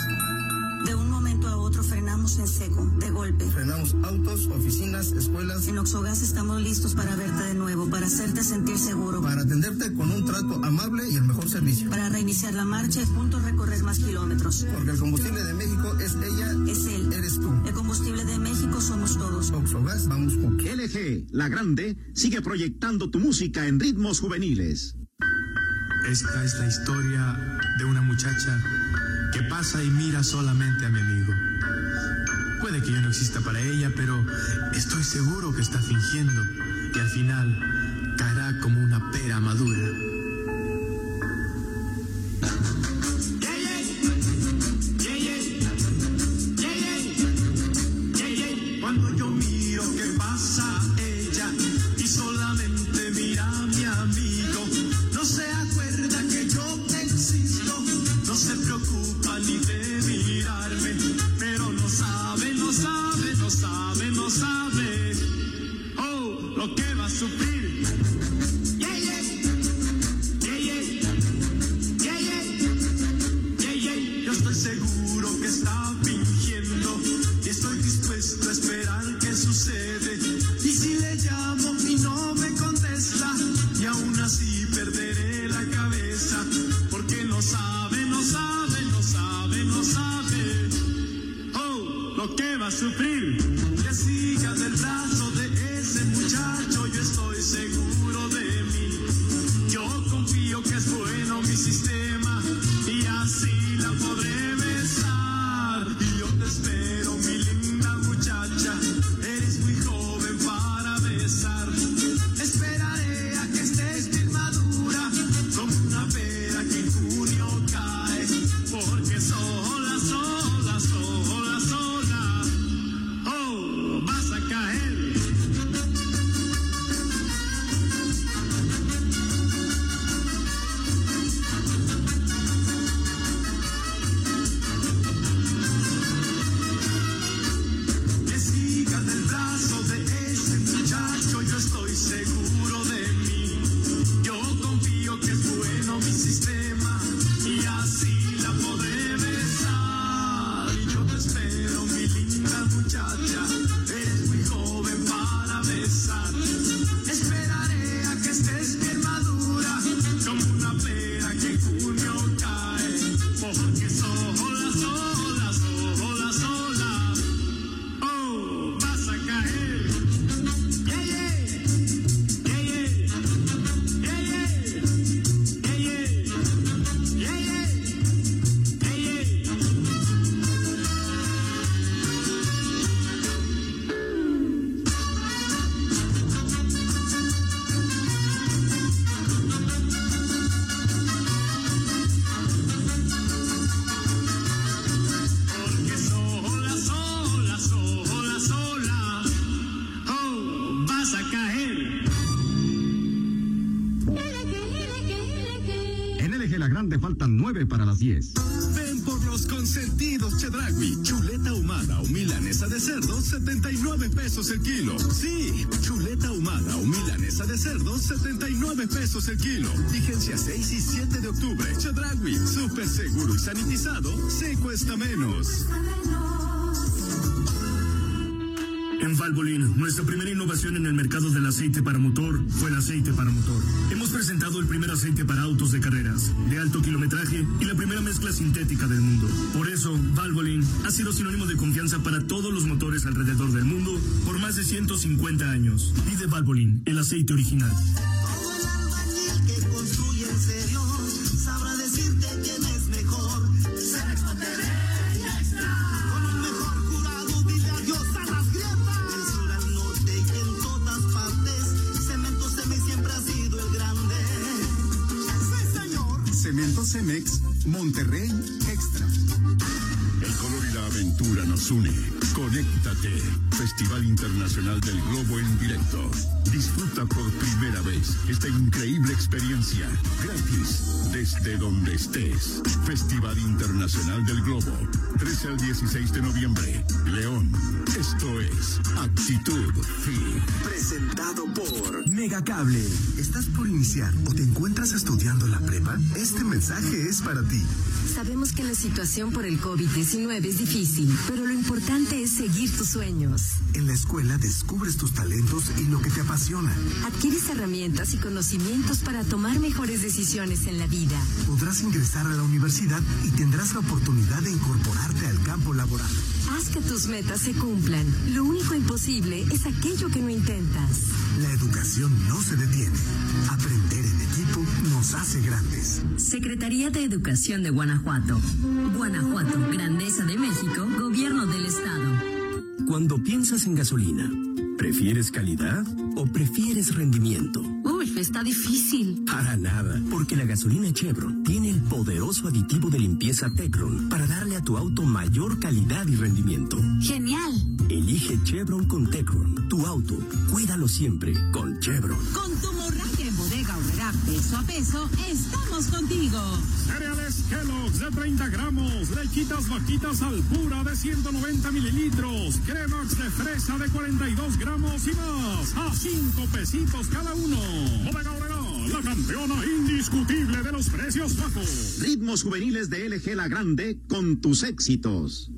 [SPEAKER 39] De un momento a otro frenamos en seco, de golpe.
[SPEAKER 40] Frenamos autos, oficinas, escuelas.
[SPEAKER 39] En Oxogas estamos listos para verte de nuevo, para hacerte sentir seguro.
[SPEAKER 40] Para atenderte con un trato amable y el mejor servicio.
[SPEAKER 39] Para reiniciar la marcha y punto recorrer más kilómetros.
[SPEAKER 40] Porque el combustible de México es ella.
[SPEAKER 39] Es él.
[SPEAKER 40] Eres tú.
[SPEAKER 39] El combustible de México somos todos.
[SPEAKER 40] Oxogas, vamos juntos.
[SPEAKER 33] LG, la grande, sigue proyectando tu música en ritmos juveniles.
[SPEAKER 32] Esta es la historia de una muchacha que pasa y mira solamente a mi amigo. Puede que yo no exista para ella, pero estoy seguro que está fingiendo y al final caerá como una pera madura.
[SPEAKER 25] Sanitizado, se cuesta menos.
[SPEAKER 37] En Valvoline, nuestra primera innovación en el mercado del aceite para motor fue el aceite para motor. Hemos presentado el primer aceite para autos de carreras, de alto kilometraje y la primera mezcla sintética del mundo. Por eso, Valvoline ha sido sinónimo de confianza para todos los motores alrededor del mundo por más de 150 años. Pide Valvoline, el aceite original.
[SPEAKER 23] Monterrey
[SPEAKER 5] nos une. Conéctate. Festival Internacional del Globo en directo. Disfruta por primera vez esta increíble experiencia. Gratis. Desde donde estés. Festival Internacional del Globo. 13 al 16 de noviembre. León. Esto es Actitud Fit.
[SPEAKER 15] Presentado por Megacable. ¿Estás por iniciar o te encuentras estudiando la prepa? Este mensaje es para ti.
[SPEAKER 6] Sabemos que la situación por el COVID-19 es difícil, pero lo importante es seguir tus sueños.
[SPEAKER 15] En la escuela descubres tus talentos y lo que te apasiona.
[SPEAKER 6] Adquieres herramientas y conocimientos para tomar mejores decisiones en la vida.
[SPEAKER 15] Podrás ingresar a la universidad y tendrás la oportunidad de incorporarte al campo laboral.
[SPEAKER 6] Haz que tus metas se cumplan. Lo único imposible es aquello que no intentas.
[SPEAKER 15] La educación no se detiene. Aprender en nos hace grandes.
[SPEAKER 6] Secretaría de Educación de Guanajuato. Guanajuato, Grandeza de México, Gobierno del Estado.
[SPEAKER 41] Cuando piensas en gasolina, ¿prefieres calidad o prefieres rendimiento?
[SPEAKER 6] Uy, está difícil.
[SPEAKER 41] Para nada, porque la gasolina Chevron tiene el poderoso aditivo de limpieza Tecron para darle a tu auto mayor calidad y rendimiento.
[SPEAKER 6] Genial.
[SPEAKER 41] Elige Chevron con Tecron. Tu auto, cuídalo siempre con Chevron.
[SPEAKER 16] Con tu peso a peso, estamos contigo.
[SPEAKER 32] Cereales Kellogg's de 30 gramos, lechitas vaquitas al pura de 190 mililitros, cremax de fresa de 42 gramos y más, a 5 pesitos cada uno. Bodega Horrera, la campeona indiscutible de los precios bajos.
[SPEAKER 42] Ritmos juveniles de LG La Grande con tus éxitos.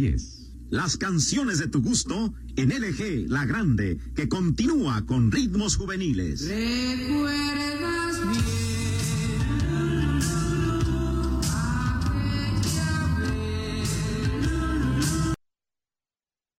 [SPEAKER 43] 10.
[SPEAKER 31] Las canciones de tu gusto en LG La Grande, que continúa con ritmos juveniles.
[SPEAKER 42] ¿Recuerdas bien?